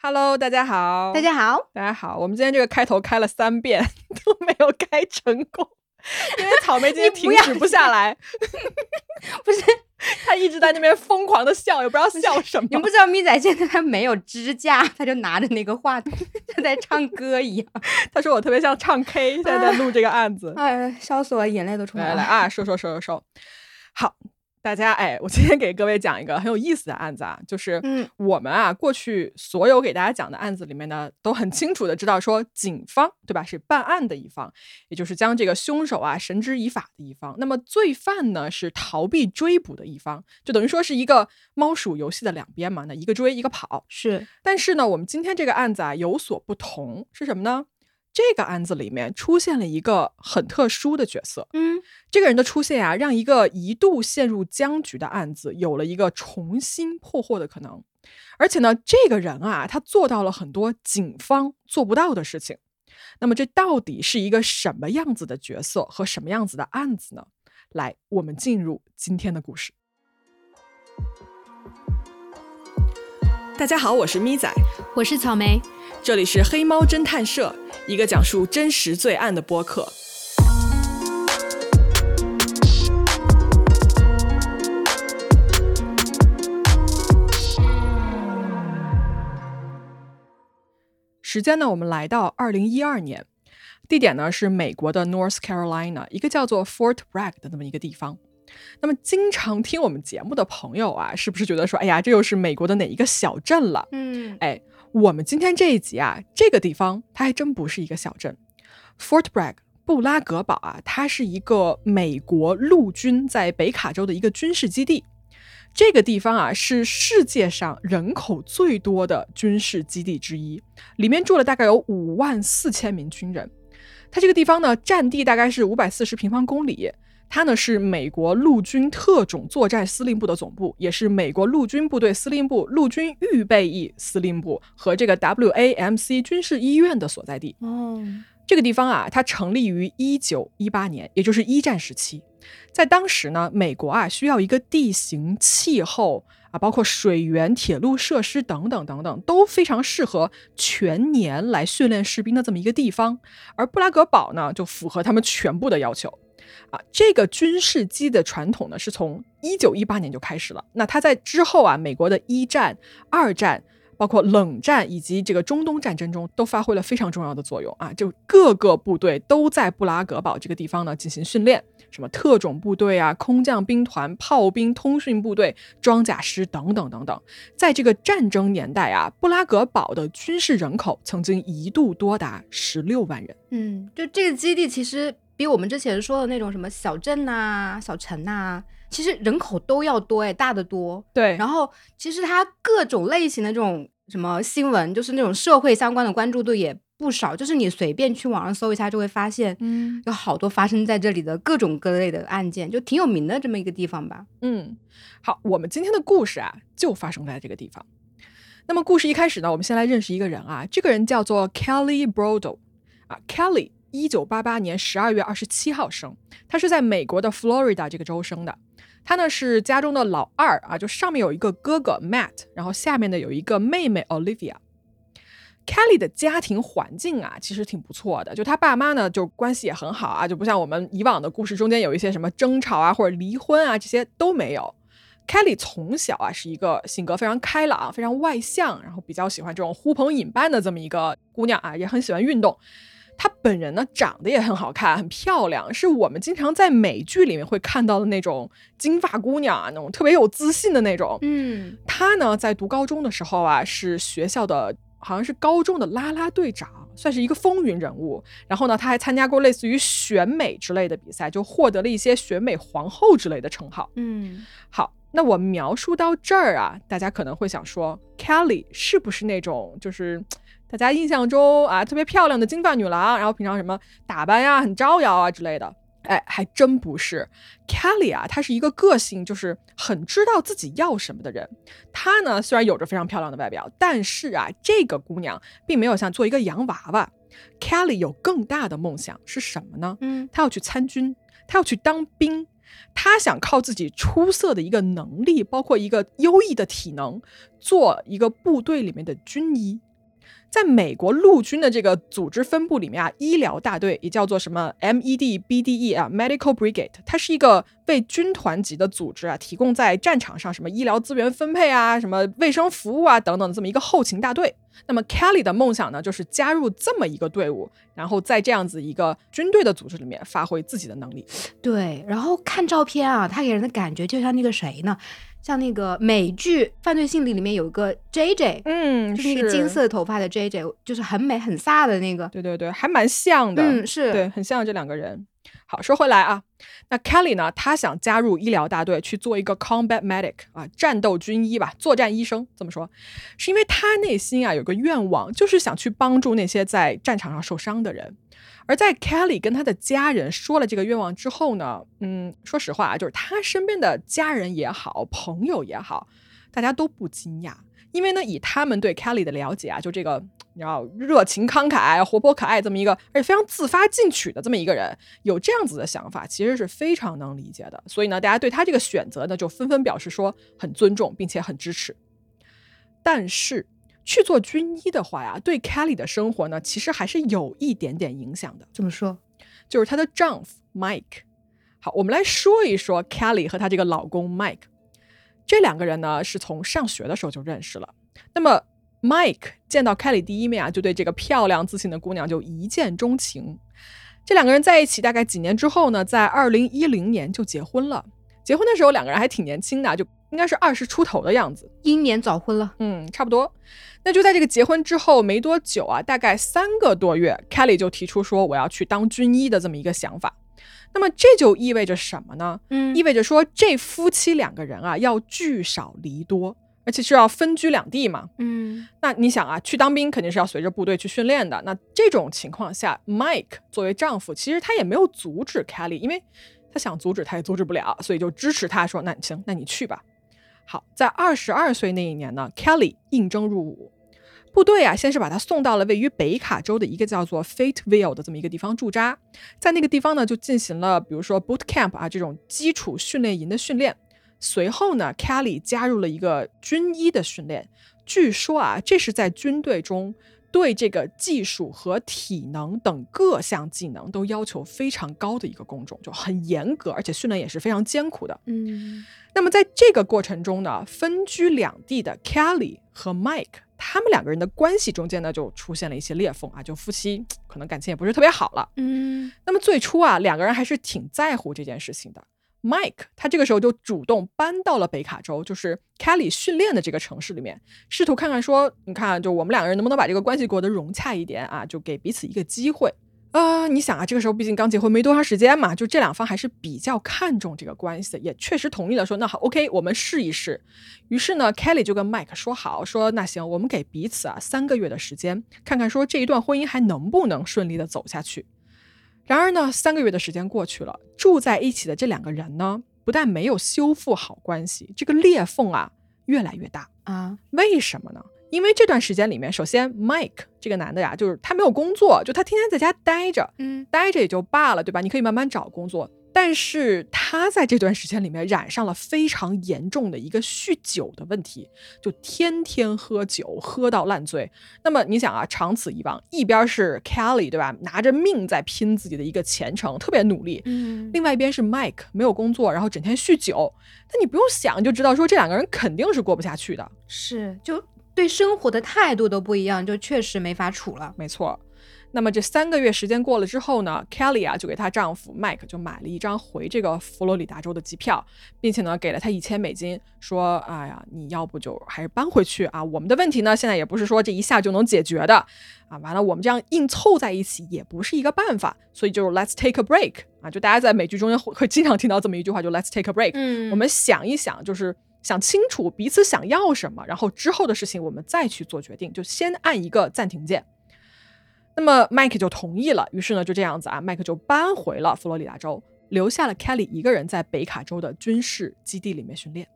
Hello，大家好，大家好，大家好。我们今天这个开头开了三遍 都没有开成功，因为草莓今天停止不下来，不是 他一直在那边疯狂的笑，也不知道笑什么。你不知道咪仔现在他没有支架，他就拿着那个话筒像在唱歌一样。他说我特别像唱 K，现在在录这个案子，哎，笑死我，眼泪都出来了。来啊，说说说说说，好。大家哎，我今天给各位讲一个很有意思的案子啊，就是嗯，我们啊过去所有给大家讲的案子里面呢，都很清楚的知道说，警方对吧？是办案的一方，也就是将这个凶手啊绳之以法的一方，那么罪犯呢是逃避追捕的一方，就等于说是一个猫鼠游戏的两边嘛，那一个追一个跑。是，但是呢，我们今天这个案子啊有所不同，是什么呢？这个案子里面出现了一个很特殊的角色，嗯，这个人的出现啊，让一个一度陷入僵局的案子有了一个重新破获的可能。而且呢，这个人啊，他做到了很多警方做不到的事情。那么，这到底是一个什么样子的角色和什么样子的案子呢？来，我们进入今天的故事。大家好，我是咪仔，我是草莓。这里是黑猫侦探社，一个讲述真实罪案的播客。时间呢，我们来到二零一二年，地点呢是美国的 North Carolina，一个叫做 Fort Bragg 的那么一个地方。那么，经常听我们节目的朋友啊，是不是觉得说，哎呀，这又是美国的哪一个小镇了？嗯，哎。我们今天这一集啊，这个地方它还真不是一个小镇，Fort Bragg 布拉格堡啊，它是一个美国陆军在北卡州的一个军事基地。这个地方啊，是世界上人口最多的军事基地之一，里面住了大概有五万四千名军人。它这个地方呢，占地大概是五百四十平方公里。它呢是美国陆军特种作战司令部的总部，也是美国陆军部队司令部陆军预备役司令部和这个 WAMC 军事医院的所在地。哦，这个地方啊，它成立于一九一八年，也就是一战时期。在当时呢，美国啊需要一个地形、气候啊，包括水源、铁路设施等等等等，都非常适合全年来训练士兵的这么一个地方。而布拉格堡呢，就符合他们全部的要求。啊，这个军事机的传统呢，是从一九一八年就开始了。那它在之后啊，美国的一战、二战，包括冷战以及这个中东战争中，都发挥了非常重要的作用啊。就各个部队都在布拉格堡这个地方呢进行训练，什么特种部队啊、空降兵团、炮兵、通讯部队、装甲师等等等等。在这个战争年代啊，布拉格堡的军事人口曾经一度多达十六万人。嗯，就这个基地其实。比我们之前说的那种什么小镇呐、小城呐，其实人口都要多哎，大得多。对，然后其实它各种类型的这种什么新闻，就是那种社会相关的关注度也不少。就是你随便去网上搜一下，就会发现，嗯，有好多发生在这里的各种各类的案件，就挺有名的这么一个地方吧。嗯，好，我们今天的故事啊，就发生在这个地方。那么故事一开始呢，我们先来认识一个人啊，这个人叫做 Kelly Brodo 啊，Kelly。一九八八年十二月二十七号生，他是在美国的 Florida 这个州生的。他呢是家中的老二啊，就上面有一个哥哥 Matt，然后下面呢有一个妹妹 Olivia。Kelly 的家庭环境啊，其实挺不错的，就他爸妈呢就关系也很好啊，就不像我们以往的故事中间有一些什么争吵啊或者离婚啊这些都没有。Kelly 从小啊是一个性格非常开朗、非常外向，然后比较喜欢这种呼朋引伴的这么一个姑娘啊，也很喜欢运动。她本人呢，长得也很好看，很漂亮，是我们经常在美剧里面会看到的那种金发姑娘啊，那种特别有自信的那种。嗯，她呢，在读高中的时候啊，是学校的好像是高中的啦啦队长，算是一个风云人物。然后呢，她还参加过类似于选美之类的比赛，就获得了一些选美皇后之类的称号。嗯，好，那我描述到这儿啊，大家可能会想说，Kelly 是不是那种就是？大家印象中啊，特别漂亮的金发女郎，然后平常什么打扮呀，很招摇啊之类的，哎，还真不是。Kelly 啊，她是一个个性就是很知道自己要什么的人。她呢，虽然有着非常漂亮的外表，但是啊，这个姑娘并没有像做一个洋娃娃。Kelly 有更大的梦想是什么呢？嗯，她要去参军，她要去当兵。她想靠自己出色的一个能力，包括一个优异的体能，做一个部队里面的军医。在美国陆军的这个组织分布里面啊，医疗大队也叫做什么 MED-BDE 啊，Medical Brigade，它是一个为军团级的组织啊，提供在战场上什么医疗资源分配啊、什么卫生服务啊等等的这么一个后勤大队。那么 Kelly 的梦想呢，就是加入这么一个队伍，然后在这样子一个军队的组织里面发挥自己的能力。对，然后看照片啊，他给人的感觉就像那个谁呢？像那个美剧《犯罪心理》里面有一个 J J，嗯，就是那个金色头发的 J J，就是很美很飒的那个。对对对，还蛮像的。嗯，是对，很像这两个人。好，说回来啊，那 Kelly 呢，他想加入医疗大队去做一个 combat medic 啊，战斗军医吧，作战医生这么说，是因为他内心啊有个愿望，就是想去帮助那些在战场上受伤的人。而在 Kelly 跟他的家人说了这个愿望之后呢，嗯，说实话啊，就是他身边的家人也好，朋友也好，大家都不惊讶，因为呢，以他们对 Kelly 的了解啊，就这个你知道热情慷慨、活泼可爱这么一个，而且非常自发进取的这么一个人，有这样子的想法，其实是非常能理解的。所以呢，大家对他这个选择呢，就纷纷表示说很尊重，并且很支持。但是。去做军医的话呀，对 Kelly 的生活呢，其实还是有一点点影响的。怎么说？就是她的丈夫 Mike。好，我们来说一说 Kelly 和她这个老公 Mike。这两个人呢，是从上学的时候就认识了。那么 Mike 见到 Kelly 第一面啊，就对这个漂亮自信的姑娘就一见钟情。这两个人在一起大概几年之后呢，在二零一零年就结婚了。结婚的时候，两个人还挺年轻的，就应该是二十出头的样子。英年早婚了，嗯，差不多。那就在这个结婚之后没多久啊，大概三个多月，Kelly 就提出说我要去当军医的这么一个想法。那么这就意味着什么呢？嗯，意味着说这夫妻两个人啊要聚少离多，而且是要分居两地嘛。嗯，那你想啊，去当兵肯定是要随着部队去训练的。那这种情况下，Mike 作为丈夫，其实他也没有阻止 Kelly，因为他想阻止他也阻止不了，所以就支持他说那行，那你去吧。好，在二十二岁那一年呢，Kelly 应征入伍。部队啊，先是把他送到了位于北卡州的一个叫做 Fateville 的这么一个地方驻扎，在那个地方呢，就进行了比如说 boot camp 啊这种基础训练营的训练。随后呢，Kelly 加入了一个军医的训练。据说啊，这是在军队中对这个技术和体能等各项技能都要求非常高的一个工种，就很严格，而且训练也是非常艰苦的。嗯，那么在这个过程中呢，分居两地的 Kelly 和 Mike。他们两个人的关系中间呢，就出现了一些裂缝啊，就夫妻可能感情也不是特别好了。嗯，那么最初啊，两个人还是挺在乎这件事情的。Mike 他这个时候就主动搬到了北卡州，就是 Kelly 训练的这个城市里面，试图看看说，你看，就我们两个人能不能把这个关系过得融洽一点啊，就给彼此一个机会。啊，你想啊，这个时候毕竟刚结婚没多长时间嘛，就这两方还是比较看重这个关系的，也确实同意了，说那好，OK，我们试一试。于是呢，Kelly 就跟 Mike 说好，说那行，我们给彼此啊三个月的时间，看看说这一段婚姻还能不能顺利的走下去。然而呢，三个月的时间过去了，住在一起的这两个人呢，不但没有修复好关系，这个裂缝啊越来越大啊，为什么呢？因为这段时间里面，首先 Mike 这个男的呀，就是他没有工作，就他天天在家待着，嗯，待着也就罢了，对吧？你可以慢慢找工作。但是他在这段时间里面染上了非常严重的一个酗酒的问题，就天天喝酒，喝到烂醉。那么你想啊，长此以往，一边是 Kelly 对吧，拿着命在拼自己的一个前程，特别努力，嗯，另外一边是 Mike 没有工作，然后整天酗酒。那你不用想就知道，说这两个人肯定是过不下去的，是就。对生活的态度都不一样，就确实没法处了。没错。那么这三个月时间过了之后呢，Kelly 啊就给她丈夫 Mike 就买了一张回这个佛罗里达州的机票，并且呢给了他一千美金，说：“哎呀，你要不就还是搬回去啊？我们的问题呢现在也不是说这一下就能解决的啊。完了，我们这样硬凑在一起也不是一个办法，所以就 Let's take a break 啊！就大家在美剧中间会会经常听到这么一句话，就 Let's take a break。嗯，我们想一想，就是。想清楚彼此想要什么，然后之后的事情我们再去做决定，就先按一个暂停键。那么麦克就同意了，于是呢就这样子啊，麦克就搬回了佛罗里达州，留下了 Kelly 一个人在北卡州的军事基地里面训练。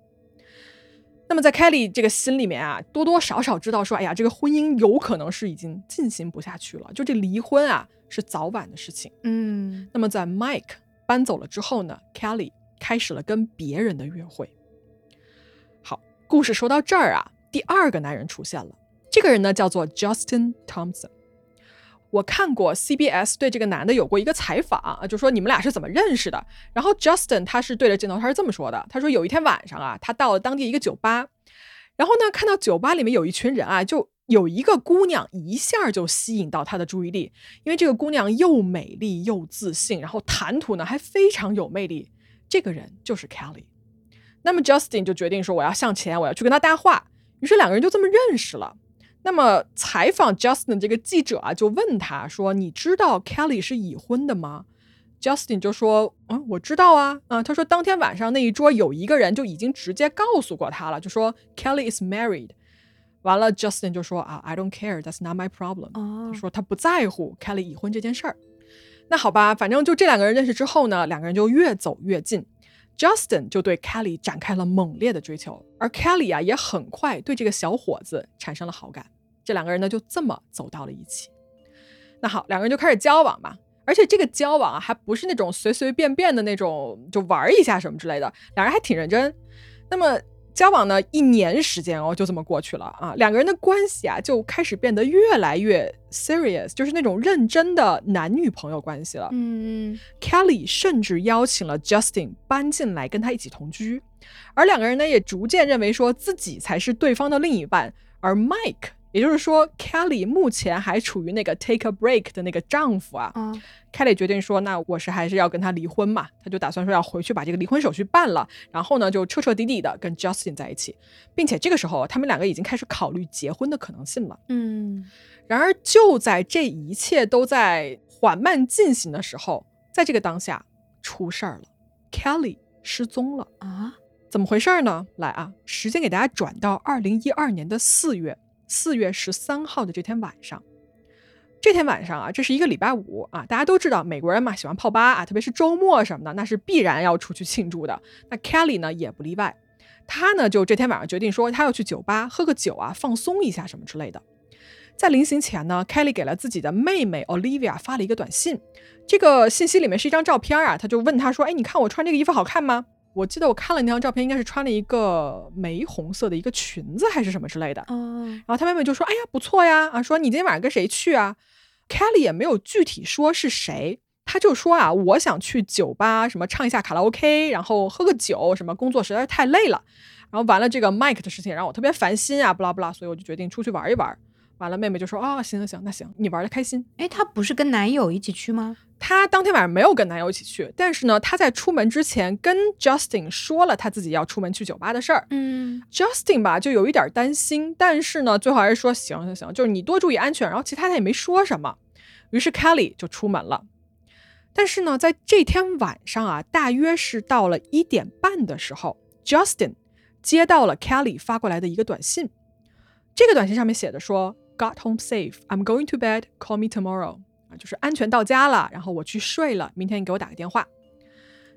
那么在 Kelly 这个心里面啊，多多少少知道说，哎呀，这个婚姻有可能是已经进行不下去了，就这离婚啊是早晚的事情。嗯，那么在 Mike 搬走了之后呢，Kelly 开始了跟别人的约会。好故事说到这儿啊，第二个男人出现了。这个人呢叫做 Justin Thompson。我看过 CBS 对这个男的有过一个采访啊，就说你们俩是怎么认识的？然后 Justin 他是对着镜头，他是这么说的：他说有一天晚上啊，他到了当地一个酒吧，然后呢看到酒吧里面有一群人啊，就有一个姑娘一下就吸引到他的注意力，因为这个姑娘又美丽又自信，然后谈吐呢还非常有魅力。这个人就是 Kelly。那么 Justin 就决定说我要向前，我要去跟他搭话，于是两个人就这么认识了。那么采访 Justin 这个记者啊，就问他说：“你知道 Kelly 是已婚的吗？”Justin 就说：“嗯，我知道啊。”啊，他说当天晚上那一桌有一个人就已经直接告诉过他了，就说 Kelly is married。完了，Justin 就说：“啊，I don't care, that's not my problem。”他说他不在乎 Kelly 已婚这件事儿。那好吧，反正就这两个人认识之后呢，两个人就越走越近。Justin 就对 Kelly 展开了猛烈的追求，而 Kelly 啊也很快对这个小伙子产生了好感。这两个人呢就这么走到了一起。那好，两个人就开始交往嘛，而且这个交往啊还不是那种随随便便的那种，就玩一下什么之类的，两人还挺认真。那么。交往呢一年时间哦，就这么过去了啊。两个人的关系啊就开始变得越来越 serious，就是那种认真的男女朋友关系了。嗯，Kelly 甚至邀请了 Justin 搬进来跟他一起同居，而两个人呢也逐渐认为说自己才是对方的另一半，而 Mike。也就是说，Kelly 目前还处于那个 take a break 的那个丈夫啊。Kelly 决定说，那我是还是要跟他离婚嘛？他就打算说要回去把这个离婚手续办了，然后呢就彻彻底底的跟 Justin 在一起，并且这个时候他们两个已经开始考虑结婚的可能性了。嗯。然而就在这一切都在缓慢进行的时候，在这个当下出事儿了，Kelly 失踪了啊？怎么回事呢？来啊，时间给大家转到二零一二年的四月。四月十三号的这天晚上，这天晚上啊，这是一个礼拜五啊，大家都知道美国人嘛喜欢泡吧啊，特别是周末什么的，那是必然要出去庆祝的。那 Kelly 呢也不例外，他呢就这天晚上决定说他要去酒吧喝个酒啊，放松一下什么之类的。在临行前呢，Kelly 给了自己的妹妹 Olivia 发了一个短信，这个信息里面是一张照片啊，他就问他说：“哎，你看我穿这个衣服好看吗？”我记得我看了那张照片，应该是穿了一个玫红色的一个裙子还是什么之类的。然后他妹妹就说：“哎呀，不错呀！啊，说你今天晚上跟谁去啊？”Kelly 也没有具体说是谁，他就说啊，我想去酒吧，什么唱一下卡拉 OK，然后喝个酒，什么工作实在是太累了。然后完了这个 Mike 的事情让我特别烦心啊，不拉不拉，所以我就决定出去玩一玩。完了，妹妹就说：“哦，行行行，那行，你玩的开心。”哎，她不是跟男友一起去吗？她当天晚上没有跟男友一起去，但是呢，她在出门之前跟 Justin 说了她自己要出门去酒吧的事儿。嗯，Justin 吧就有一点担心，但是呢，最后还是说：“行行行，就是你多注意安全。”然后其他他也没说什么。于是 Kelly 就出门了。但是呢，在这天晚上啊，大约是到了一点半的时候，Justin 接到了 Kelly 发过来的一个短信。这个短信上面写的说。Got home safe. I'm going to bed. Call me tomorrow. 啊，就是安全到家了，然后我去睡了。明天你给我打个电话。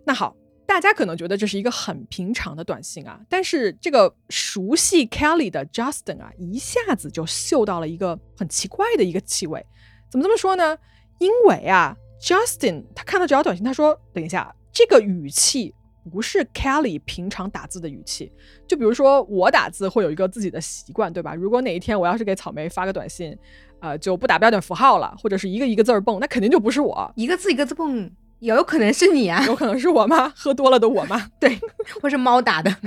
那好，大家可能觉得这是一个很平常的短信啊，但是这个熟悉 Kelly 的 Justin 啊，一下子就嗅到了一个很奇怪的一个气味。怎么这么说呢？因为啊，Justin 他看到这条短信，他说：“等一下，这个语气。”不是 Kelly 平常打字的语气，就比如说我打字会有一个自己的习惯，对吧？如果哪一天我要是给草莓发个短信，呃，就不打标点符号了，或者是一个一个字儿蹦，那肯定就不是我，一个字一个字蹦，也有可能是你啊，有可能是我吗？喝多了的我吗？对，或是猫打的。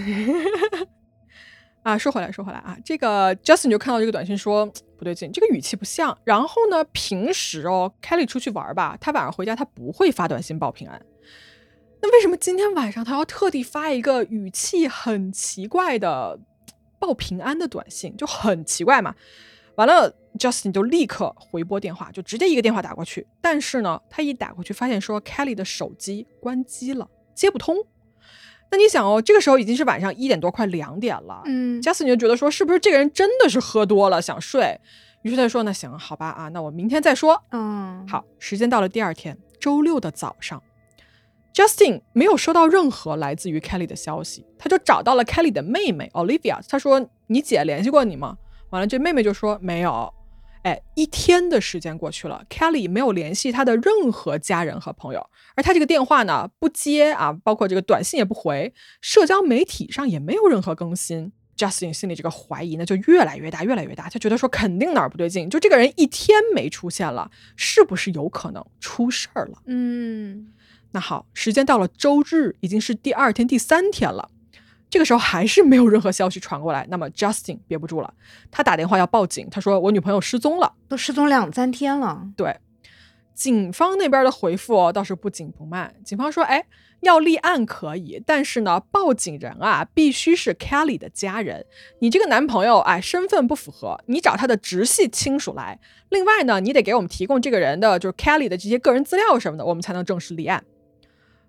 啊，说回来，说回来啊，这个 Justin 就看到这个短信说不对劲，这个语气不像。然后呢，平时哦，Kelly 出去玩吧，他晚上回家他不会发短信报平安。那为什么今天晚上他要特地发一个语气很奇怪的报平安的短信，就很奇怪嘛？完了，Justin 就立刻回拨电话，就直接一个电话打过去。但是呢，他一打过去，发现说 Kelly 的手机关机了，接不通。那你想哦，这个时候已经是晚上一点多，快两点了。嗯，Justin 就觉得说，是不是这个人真的是喝多了想睡？于是他说：“那行，好吧啊，那我明天再说。”嗯，好，时间到了第二天周六的早上。Justin 没有收到任何来自于 Kelly 的消息，他就找到了 Kelly 的妹妹 Olivia。他说：“你姐联系过你吗？”完了，这妹妹就说：“没有。”哎，一天的时间过去了，Kelly 没有联系他的任何家人和朋友，而他这个电话呢不接啊，包括这个短信也不回，社交媒体上也没有任何更新。Justin 心里这个怀疑呢就越来越大，越来越大。他觉得说肯定哪儿不对劲，就这个人一天没出现了，是不是有可能出事儿了？嗯，那好，时间到了周日，已经是第二天、第三天了。这个时候还是没有任何消息传过来，那么 Justin 憋不住了，他打电话要报警。他说：“我女朋友失踪了，都失踪两三天了。”对，警方那边的回复倒是不紧不慢。警方说：“哎，要立案可以，但是呢，报警人啊必须是 Kelly 的家人。你这个男朋友哎，身份不符合，你找他的直系亲属来。另外呢，你得给我们提供这个人的就是 Kelly 的这些个人资料什么的，我们才能正式立案。”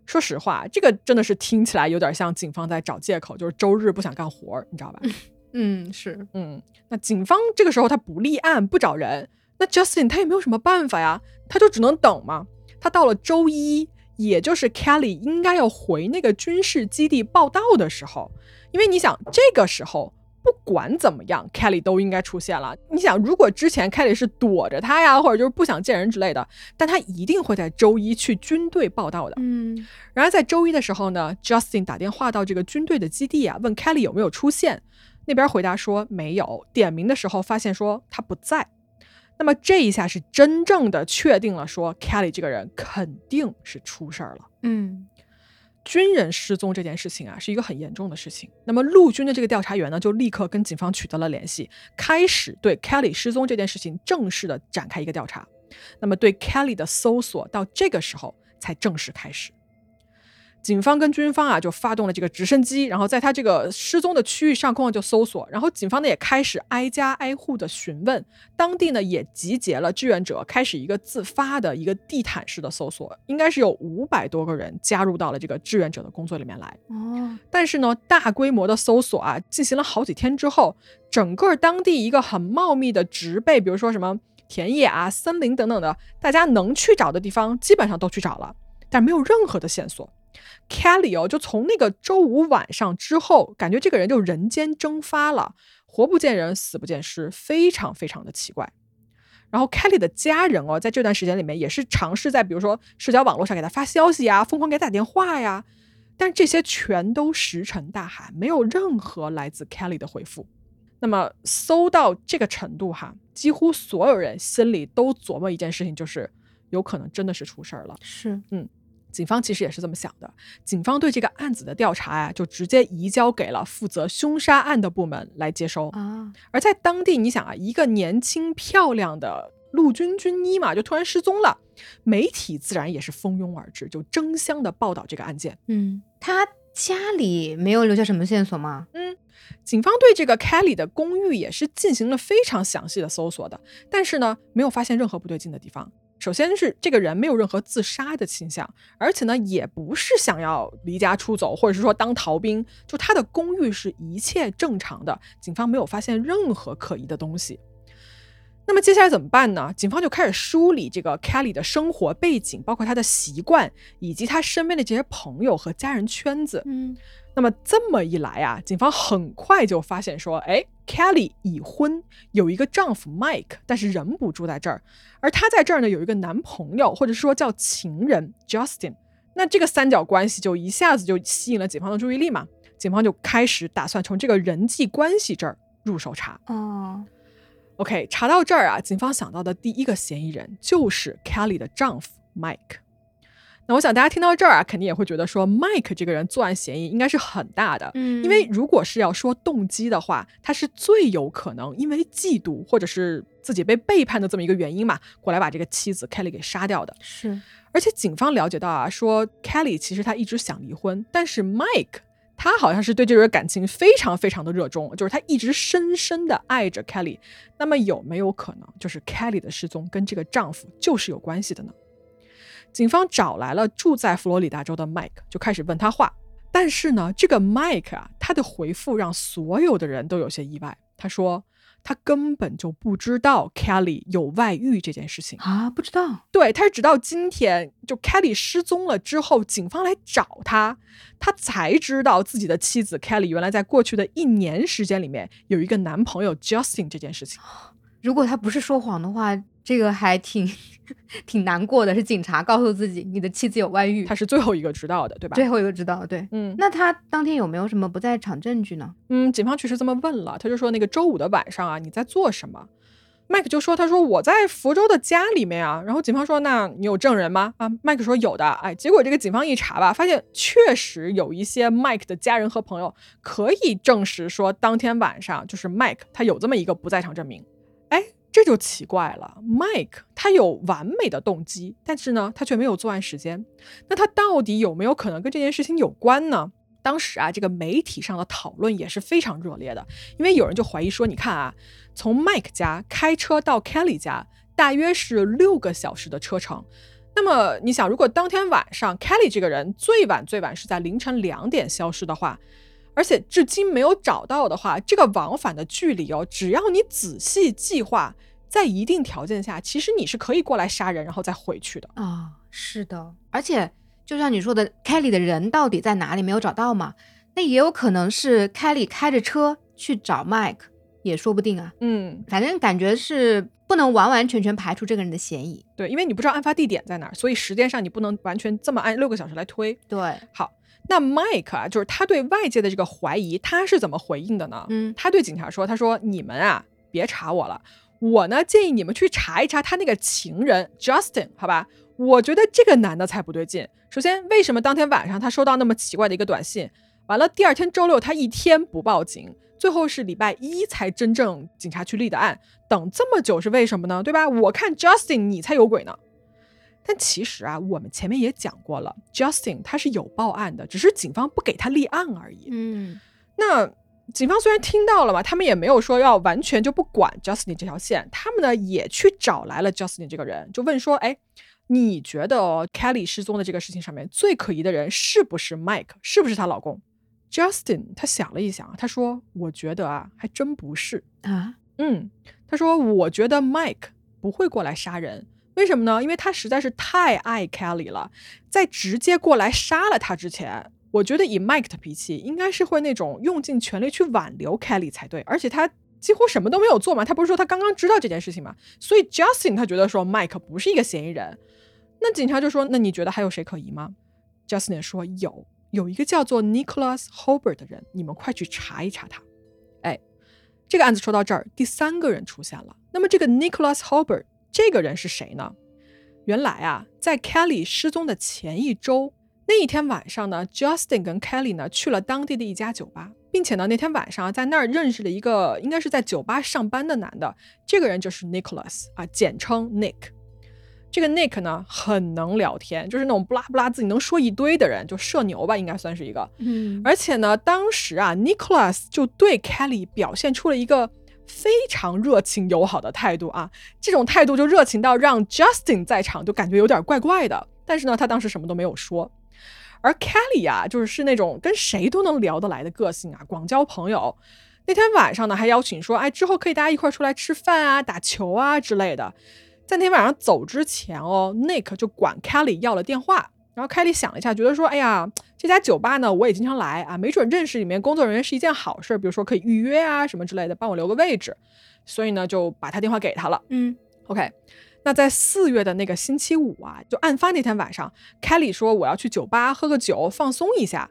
说实话，这个真的是听起来有点像警方在找借口，就是周日不想干活，你知道吧？嗯，是，嗯，那警方这个时候他不立案不找人，那 Justin 他也没有什么办法呀，他就只能等嘛。他到了周一，也就是 Kelly 应该要回那个军事基地报道的时候，因为你想这个时候。不管怎么样，Kelly 都应该出现了。你想，如果之前 Kelly 是躲着他呀，或者就是不想见人之类的，但他一定会在周一去军队报道的。嗯，然而在周一的时候呢，Justin 打电话到这个军队的基地啊，问 Kelly 有没有出现，那边回答说没有。点名的时候发现说他不在。那么这一下是真正的确定了，说 Kelly 这个人肯定是出事儿了。嗯。军人失踪这件事情啊，是一个很严重的事情。那么陆军的这个调查员呢，就立刻跟警方取得了联系，开始对 Kelly 失踪这件事情正式的展开一个调查。那么对 Kelly 的搜索到这个时候才正式开始。警方跟军方啊，就发动了这个直升机，然后在他这个失踪的区域上空就搜索，然后警方呢也开始挨家挨户的询问，当地呢也集结了志愿者，开始一个自发的一个地毯式的搜索，应该是有五百多个人加入到了这个志愿者的工作里面来。哦，但是呢，大规模的搜索啊，进行了好几天之后，整个当地一个很茂密的植被，比如说什么田野啊、森林等等的，大家能去找的地方基本上都去找了，但没有任何的线索。Kelly 哦，就从那个周五晚上之后，感觉这个人就人间蒸发了，活不见人，死不见尸，非常非常的奇怪。然后 Kelly 的家人哦，在这段时间里面也是尝试在比如说社交网络上给他发消息呀，疯狂给他打电话呀，但这些全都石沉大海，没有任何来自 Kelly 的回复。那么搜到这个程度哈，几乎所有人心里都琢磨一件事情，就是有可能真的是出事儿了。是，嗯。警方其实也是这么想的，警方对这个案子的调查呀，就直接移交给了负责凶杀案的部门来接收啊。而在当地，你想啊，一个年轻漂亮的陆军军医嘛，就突然失踪了，媒体自然也是蜂拥而至，就争相的报道这个案件。嗯，他家里没有留下什么线索吗？嗯，警方对这个 Kelly 的公寓也是进行了非常详细的搜索的，但是呢，没有发现任何不对劲的地方。首先是这个人没有任何自杀的倾向，而且呢，也不是想要离家出走，或者是说当逃兵。就他的公寓是一切正常的，警方没有发现任何可疑的东西。那么接下来怎么办呢？警方就开始梳理这个 Kelly 的生活背景，包括他的习惯，以及他身边的这些朋友和家人圈子。嗯。那么这么一来啊，警方很快就发现说，哎，Kelly 已婚，有一个丈夫 Mike，但是人不住在这儿，而她在这儿呢有一个男朋友，或者说叫情人 Justin。那这个三角关系就一下子就吸引了警方的注意力嘛，警方就开始打算从这个人际关系这儿入手查。哦，OK，查到这儿啊，警方想到的第一个嫌疑人就是 Kelly 的丈夫 Mike。那我想大家听到这儿啊，肯定也会觉得说，Mike 这个人作案嫌疑应该是很大的。嗯，因为如果是要说动机的话，他是最有可能因为嫉妒或者是自己被背叛的这么一个原因嘛，过来把这个妻子 Kelly 给杀掉的。是，而且警方了解到啊，说 Kelly 其实他一直想离婚，但是 Mike 他好像是对这段感情非常非常的热衷，就是他一直深深的爱着 Kelly。那么有没有可能，就是 Kelly 的失踪跟这个丈夫就是有关系的呢？警方找来了住在佛罗里达州的 Mike，就开始问他话。但是呢，这个 Mike 啊，他的回复让所有的人都有些意外。他说他根本就不知道 Kelly 有外遇这件事情啊，不知道。对，他是直到今天，就 Kelly 失踪了之后，警方来找他，他才知道自己的妻子 Kelly 原来在过去的一年时间里面有一个男朋友 Justin 这件事情。如果他不是说谎的话，这个还挺 挺难过的。是警察告诉自己你的妻子有外遇，他是最后一个知道的，对吧？最后一个知道，对，嗯。那他当天有没有什么不在场证据呢？嗯，警方确实这么问了，他就说那个周五的晚上啊，你在做什么？麦克就说：“他说我在福州的家里面啊。”然后警方说：“那你有证人吗？”啊，麦克说：“有的。”哎，结果这个警方一查吧，发现确实有一些麦克的家人和朋友可以证实说，当天晚上就是麦克他有这么一个不在场证明。哎，这就奇怪了，麦克他有完美的动机，但是呢，他却没有作案时间。那他到底有没有可能跟这件事情有关呢？当时啊，这个媒体上的讨论也是非常热烈的，因为有人就怀疑说，你看啊，从 Mike 家开车到 Kelly 家大约是六个小时的车程。那么你想，如果当天晚上 Kelly 这个人最晚最晚是在凌晨两点消失的话，而且至今没有找到的话，这个往返的距离哦，只要你仔细计划，在一定条件下，其实你是可以过来杀人然后再回去的啊。是的，而且。就像你说的，Kelly 的人到底在哪里没有找到嘛？那也有可能是 Kelly 开着车去找 Mike，也说不定啊。嗯，反正感觉是不能完完全全排除这个人的嫌疑。对，因为你不知道案发地点在哪儿，所以时间上你不能完全这么按六个小时来推。对，好，那 Mike 啊，就是他对外界的这个怀疑，他是怎么回应的呢？嗯，他对警察说：“他说你们啊，别查我了，我呢建议你们去查一查他那个情人 Justin，好吧？我觉得这个男的才不对劲。”首先，为什么当天晚上他收到那么奇怪的一个短信？完了，第二天周六他一天不报警，最后是礼拜一才真正警察去立的案，等这么久是为什么呢？对吧？我看 Justin 你才有鬼呢。但其实啊，我们前面也讲过了，Justin 他是有报案的，只是警方不给他立案而已。嗯，那警方虽然听到了嘛，他们也没有说要完全就不管 Justin 这条线，他们呢也去找来了 Justin 这个人，就问说，哎。你觉得 Kelly 失踪的这个事情上面最可疑的人是不是 Mike？是不是她老公 Justin？他想了一想，他说：“我觉得啊，还真不是啊。”嗯，他说：“我觉得 Mike 不会过来杀人，为什么呢？因为他实在是太爱 Kelly 了，在直接过来杀了他之前，我觉得以 Mike 的脾气，应该是会那种用尽全力去挽留 Kelly 才对。而且他几乎什么都没有做嘛，他不是说他刚刚知道这件事情嘛？所以 Justin 他觉得说 Mike 不是一个嫌疑人。”那警察就说：“那你觉得还有谁可疑吗？”Justin 说：“有，有一个叫做 Nicholas Hobart 的人，你们快去查一查他。”哎，这个案子说到这儿，第三个人出现了。那么这个 Nicholas Hobart 这个人是谁呢？原来啊，在 Kelly 失踪的前一周，那一天晚上呢，Justin 跟 Kelly 呢去了当地的一家酒吧，并且呢，那天晚上在那儿认识了一个应该是在酒吧上班的男的，这个人就是 Nicholas 啊，简称 Nick。这个 Nick 呢，很能聊天，就是那种不拉不拉自己能说一堆的人，就社牛吧，应该算是一个。嗯，而且呢，当时啊，Nicholas 就对 Kelly 表现出了一个非常热情友好的态度啊，这种态度就热情到让 Justin 在场就感觉有点怪怪的。但是呢，他当时什么都没有说。而 Kelly 啊，就是是那种跟谁都能聊得来的个性啊，广交朋友。那天晚上呢，还邀请说，哎，之后可以大家一块出来吃饭啊、打球啊之类的。在那天晚上走之前哦，Nick 就管 Kelly 要了电话，然后 Kelly 想了一下，觉得说，哎呀，这家酒吧呢，我也经常来啊，没准认识里面工作人员是一件好事，比如说可以预约啊什么之类的，帮我留个位置，所以呢就把他电话给他了。嗯，OK，那在四月的那个星期五啊，就案发那天晚上，Kelly 说我要去酒吧喝个酒放松一下，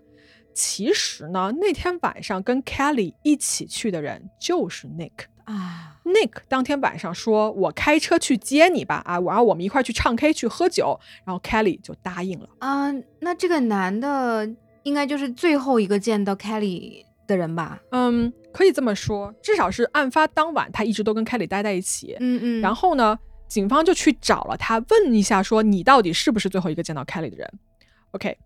其实呢那天晚上跟 Kelly 一起去的人就是 Nick。啊，Nick 当天晚上说：“我开车去接你吧。”啊，然后我们一块去唱 K 去喝酒，然后 Kelly 就答应了。啊，那这个男的应该就是最后一个见到 Kelly 的人吧？嗯，可以这么说，至少是案发当晚他一直都跟 Kelly 待在一起。嗯嗯。然后呢，警方就去找了他，问一下说：“你到底是不是最后一个见到 Kelly 的人？”OK，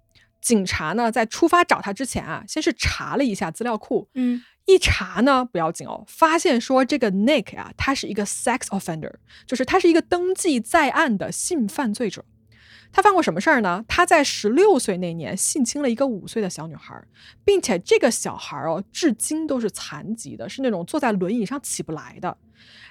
警察呢在出发找他之前啊，先是查了一下资料库。嗯。一查呢不要紧哦，发现说这个 Nick 啊，他是一个 sex offender，就是他是一个登记在案的性犯罪者。他犯过什么事儿呢？他在十六岁那年性侵了一个五岁的小女孩，并且这个小孩哦，至今都是残疾的，是那种坐在轮椅上起不来的。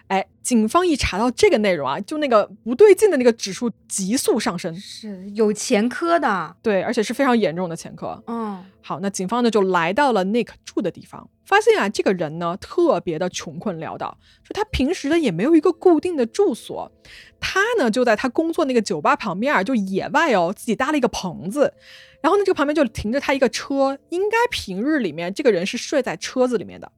哎，警方一查到这个内容啊，就那个不对劲的那个指数急速上升，是有前科的，对，而且是非常严重的前科。嗯，好，那警方呢就来到了 Nick 住的地方，发现啊，这个人呢特别的穷困潦倒，说他平时呢也没有一个固定的住所，他呢就在他工作那个酒吧旁边，就野外哦，自己搭了一个棚子，然后呢这个旁边就停着他一个车，应该平日里面这个人是睡在车子里面的。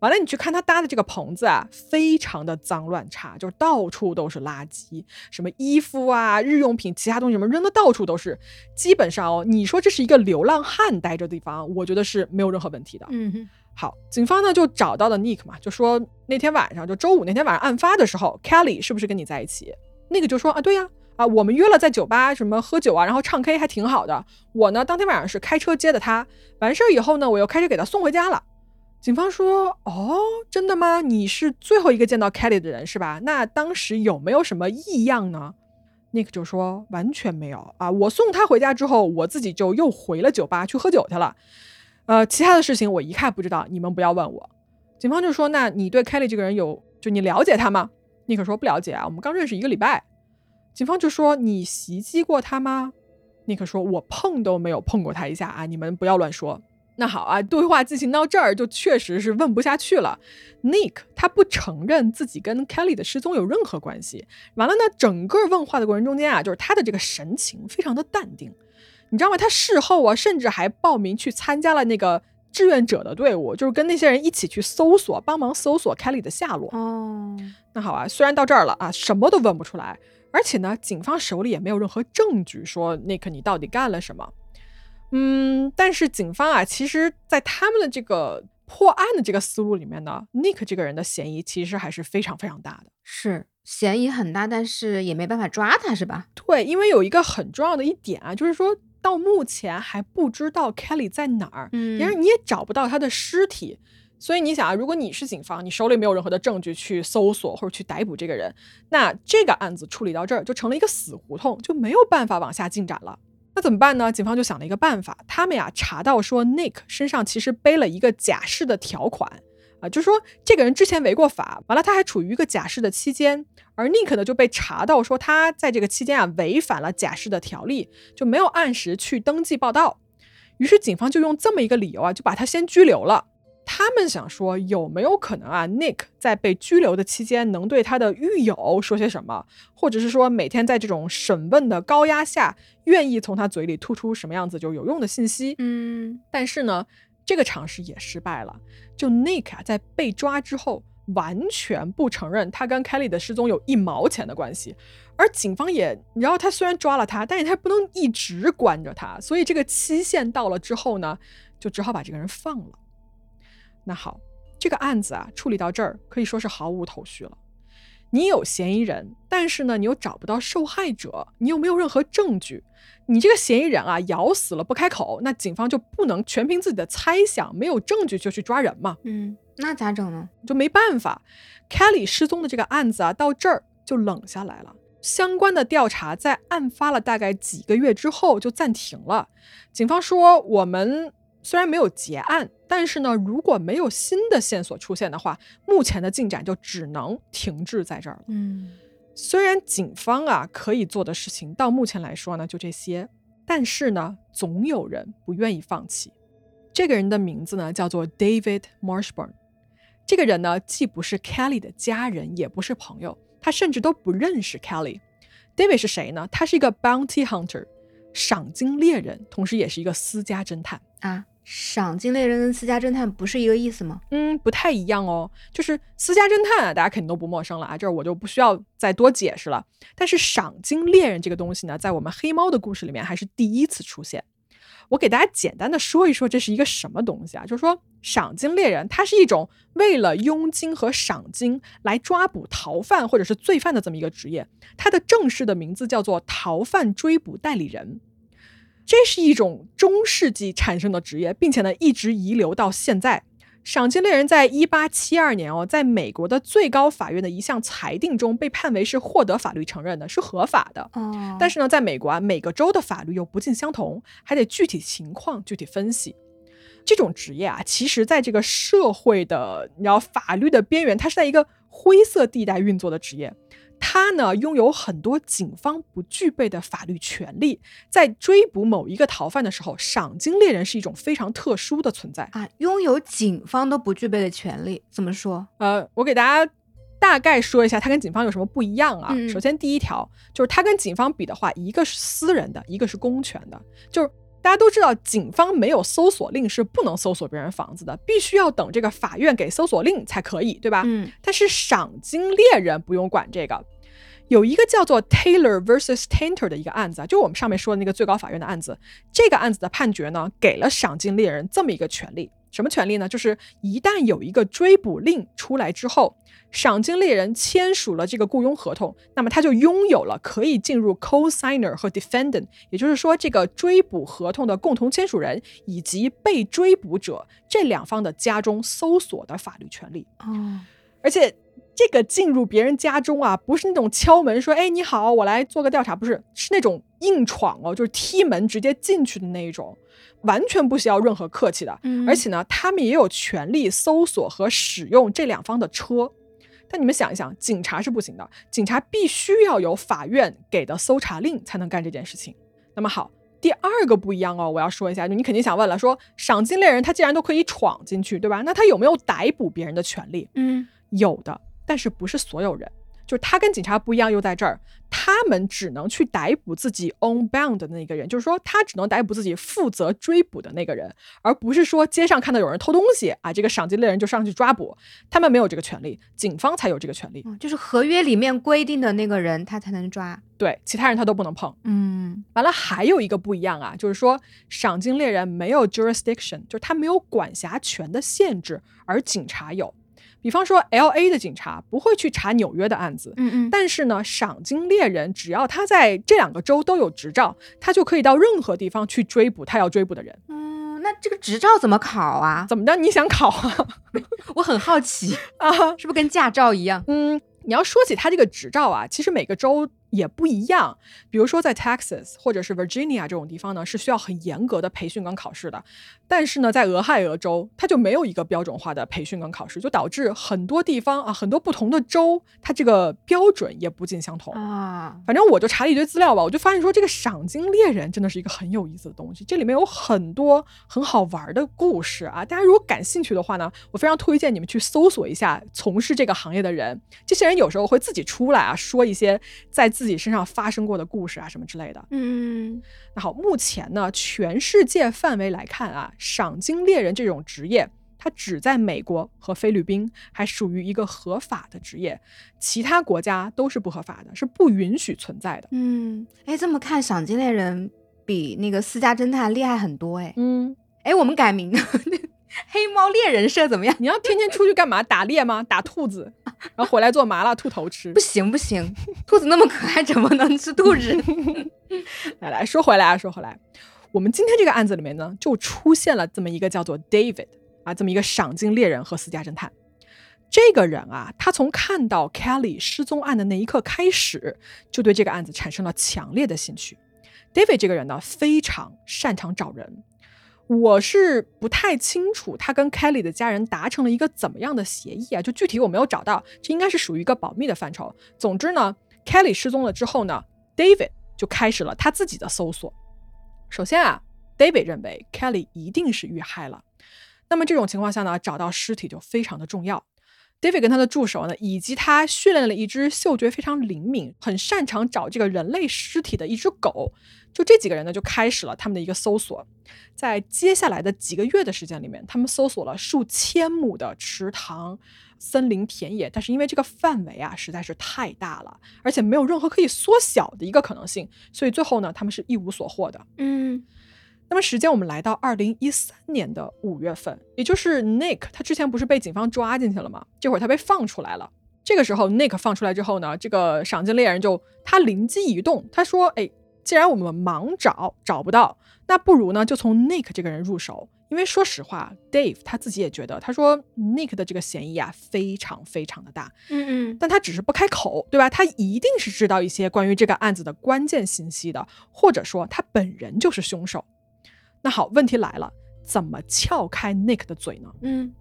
完了，你去看他搭的这个棚子啊，非常的脏乱差，就是到处都是垃圾，什么衣服啊、日用品、其他东西什么扔的到处都是。基本上哦，你说这是一个流浪汉待着地方，我觉得是没有任何问题的。嗯哼，好，警方呢就找到了 Nick 嘛，就说那天晚上就周五那天晚上案发的时候，Kelly 是不是跟你在一起？Nick 就说啊，对呀，啊，我们约了在酒吧什么喝酒啊，然后唱 K 还挺好的。我呢当天晚上是开车接的他，完事儿以后呢，我又开车给他送回家了。警方说：“哦，真的吗？你是最后一个见到 Kelly 的人是吧？那当时有没有什么异样呢 nik 就说：“完全没有啊！我送他回家之后，我自己就又回了酒吧去喝酒去了。呃，其他的事情我一概不知道，你们不要问我。”警方就说：“那你对 Kelly 这个人有就你了解他吗 nik 说：“不了解啊，我们刚认识一个礼拜。”警方就说：“你袭击过他吗？”Nick 说：“我碰都没有碰过他一下啊！你们不要乱说。”那好啊，对话进行到这儿就确实是问不下去了。Nick 他不承认自己跟 Kelly 的失踪有任何关系。完了呢，整个问话的过程中间啊，就是他的这个神情非常的淡定，你知道吗？他事后啊，甚至还报名去参加了那个志愿者的队伍，就是跟那些人一起去搜索，帮忙搜索 Kelly 的下落。哦，那好啊，虽然到这儿了啊，什么都问不出来，而且呢，警方手里也没有任何证据说 Nick 你到底干了什么。嗯，但是警方啊，其实，在他们的这个破案的这个思路里面呢，Nick 这个人的嫌疑其实还是非常非常大的，是嫌疑很大，但是也没办法抓他，是吧？对，因为有一个很重要的一点啊，就是说到目前还不知道 Kelly 在哪儿，嗯，然而你也找不到他的尸体，所以你想啊，如果你是警方，你手里没有任何的证据去搜索或者去逮捕这个人，那这个案子处理到这儿就成了一个死胡同，就没有办法往下进展了。那怎么办呢？警方就想了一个办法，他们呀查到说 Nick 身上其实背了一个假释的条款啊，就是说这个人之前违过法，完了他还处于一个假释的期间，而 Nick 呢就被查到说他在这个期间啊违反了假释的条例，就没有按时去登记报到，于是警方就用这么一个理由啊，就把他先拘留了。他们想说有没有可能啊，Nick 在被拘留的期间能对他的狱友说些什么，或者是说每天在这种审问的高压下，愿意从他嘴里吐出什么样子就有用的信息？嗯，但是呢，这个尝试也失败了。就 Nick 啊，在被抓之后，完全不承认他跟 Kelly 的失踪有一毛钱的关系。而警方也，你知道他虽然抓了他，但是他不能一直关着他，所以这个期限到了之后呢，就只好把这个人放了。那好，这个案子啊，处理到这儿可以说是毫无头绪了。你有嫌疑人，但是呢，你又找不到受害者，你又没有任何证据。你这个嫌疑人啊，咬死了不开口，那警方就不能全凭自己的猜想，没有证据就去抓人嘛？嗯，那咋整呢？就没办法。Kelly 失踪的这个案子啊，到这儿就冷下来了。相关的调查在案发了大概几个月之后就暂停了。警方说，我们。虽然没有结案，但是呢，如果没有新的线索出现的话，目前的进展就只能停滞在这儿了。嗯，虽然警方啊可以做的事情到目前来说呢就这些，但是呢，总有人不愿意放弃。这个人的名字呢叫做 David Marshburn。这个人呢既不是 Kelly 的家人，也不是朋友，他甚至都不认识 Kelly。David 是谁呢？他是一个 bounty hunter，赏金猎人，同时也是一个私家侦探啊。赏金猎人跟私家侦探不是一个意思吗？嗯，不太一样哦。就是私家侦探啊，大家肯定都不陌生了啊，这儿我就不需要再多解释了。但是赏金猎人这个东西呢，在我们黑猫的故事里面还是第一次出现。我给大家简单的说一说，这是一个什么东西啊？就是说，赏金猎人它是一种为了佣金和赏金来抓捕逃犯或者是罪犯的这么一个职业。它的正式的名字叫做逃犯追捕代理人。这是一种中世纪产生的职业，并且呢一直遗留到现在。赏金猎人在一八七二年哦，在美国的最高法院的一项裁定中被判为是获得法律承认的，是合法的。哦，但是呢，在美国啊，每个州的法律又不尽相同，还得具体情况具体分析。这种职业啊，其实在这个社会的你要法律的边缘，它是在一个灰色地带运作的职业。他呢，拥有很多警方不具备的法律权利。在追捕某一个逃犯的时候，赏金猎人是一种非常特殊的存在啊，拥有警方都不具备的权利。怎么说？呃，我给大家大概说一下，他跟警方有什么不一样啊？首先，第一条就是他跟警方比的话，一个是私人的，一个是公权的。就是大家都知道，警方没有搜索令是不能搜索别人房子的，必须要等这个法院给搜索令才可以，对吧？嗯。但是赏金猎人不用管这个。有一个叫做 Taylor vs Tainter 的一个案子啊，就我们上面说的那个最高法院的案子。这个案子的判决呢，给了赏金猎人这么一个权利，什么权利呢？就是一旦有一个追捕令出来之后，赏金猎人签署了这个雇佣合同，那么他就拥有了可以进入 co-signer 和 defendant，也就是说这个追捕合同的共同签署人以及被追捕者这两方的家中搜索的法律权利。哦，而且。这个进入别人家中啊，不是那种敲门说“哎，你好，我来做个调查”，不是，是那种硬闯哦，就是踢门直接进去的那一种，完全不需要任何客气的。而且呢，他们也有权利搜索和使用这两方的车。但你们想一想，警察是不行的，警察必须要有法院给的搜查令才能干这件事情。那么好，第二个不一样哦，我要说一下，就你肯定想问了，说赏金猎人他既然都可以闯进去，对吧？那他有没有逮捕别人的权利？嗯，有的。但是不是所有人，就是他跟警察不一样，又在这儿，他们只能去逮捕自己 on bound 的那个人，就是说他只能逮捕自己负责追捕的那个人，而不是说街上看到有人偷东西啊，这个赏金猎人就上去抓捕，他们没有这个权利，警方才有这个权利，就是合约里面规定的那个人他才能抓，对，其他人他都不能碰。嗯，完了还有一个不一样啊，就是说赏金猎人没有 jurisdiction，就是他没有管辖权的限制，而警察有。比方说，L A 的警察不会去查纽约的案子，嗯嗯，但是呢，赏金猎人只要他在这两个州都有执照，他就可以到任何地方去追捕他要追捕的人。嗯，那这个执照怎么考啊？怎么的？你想考啊？我很好奇啊，是不是跟驾照一样？嗯，你要说起他这个执照啊，其实每个州。也不一样，比如说在 Texas 或者是 Virginia 这种地方呢，是需要很严格的培训跟考试的。但是呢，在俄亥俄州，它就没有一个标准化的培训跟考试，就导致很多地方啊，很多不同的州，它这个标准也不尽相同啊。反正我就查了一堆资料吧，我就发现说，这个赏金猎人真的是一个很有意思的东西，这里面有很多很好玩的故事啊。大家如果感兴趣的话呢，我非常推荐你们去搜索一下从事这个行业的人，这些人有时候会自己出来啊，说一些在。自己身上发生过的故事啊，什么之类的。嗯，那好，目前呢，全世界范围来看啊，赏金猎人这种职业，它只在美国和菲律宾还属于一个合法的职业，其他国家都是不合法的，是不允许存在的。嗯，哎，这么看，赏金猎人比那个私家侦探厉害很多，哎。嗯，哎，我们改名。黑猫猎人设怎么样？你要天天出去干嘛？打猎吗？打兔子，然后回来做麻辣兔头吃？不行不行，兔子那么可爱，怎么能吃兔子？来来说回来啊，说回来，我们今天这个案子里面呢，就出现了这么一个叫做 David 啊，这么一个赏金猎人和私家侦探。这个人啊，他从看到 Kelly 失踪案的那一刻开始，就对这个案子产生了强烈的兴趣。David 这个人呢，非常擅长找人。我是不太清楚他跟 Kelly 的家人达成了一个怎么样的协议啊？就具体我没有找到，这应该是属于一个保密的范畴。总之呢，Kelly 失踪了之后呢，David 就开始了他自己的搜索。首先啊，David 认为 Kelly 一定是遇害了。那么这种情况下呢，找到尸体就非常的重要。David 跟他的助手呢，以及他训练了一只嗅觉非常灵敏、很擅长找这个人类尸体的一只狗。就这几个人呢，就开始了他们的一个搜索。在接下来的几个月的时间里面，他们搜索了数千亩的池塘、森林、田野，但是因为这个范围啊实在是太大了，而且没有任何可以缩小的一个可能性，所以最后呢，他们是一无所获的。嗯，那么时间我们来到二零一三年的五月份，也就是 Nick 他之前不是被警方抓进去了吗？这会儿他被放出来了。这个时候 Nick 放出来之后呢，这个赏金猎人就他灵机一动，他说：“哎。”既然我们忙找找不到，那不如呢就从 Nick 这个人入手。因为说实话，Dave 他自己也觉得，他说 Nick 的这个嫌疑啊非常非常的大。嗯嗯，但他只是不开口，对吧？他一定是知道一些关于这个案子的关键信息的，或者说他本人就是凶手。那好，问题来了，怎么撬开 Nick 的嘴呢？嗯，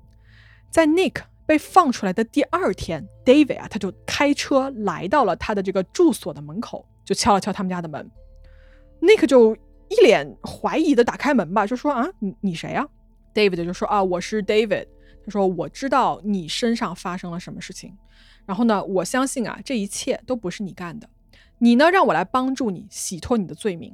在 Nick 被放出来的第二天，David 啊，他就开车来到了他的这个住所的门口，就敲了敲他们家的门。Nick 就一脸怀疑的打开门吧，就说啊，你你谁啊？David 就说啊，我是 David。他说我知道你身上发生了什么事情，然后呢，我相信啊，这一切都不是你干的。你呢，让我来帮助你洗脱你的罪名。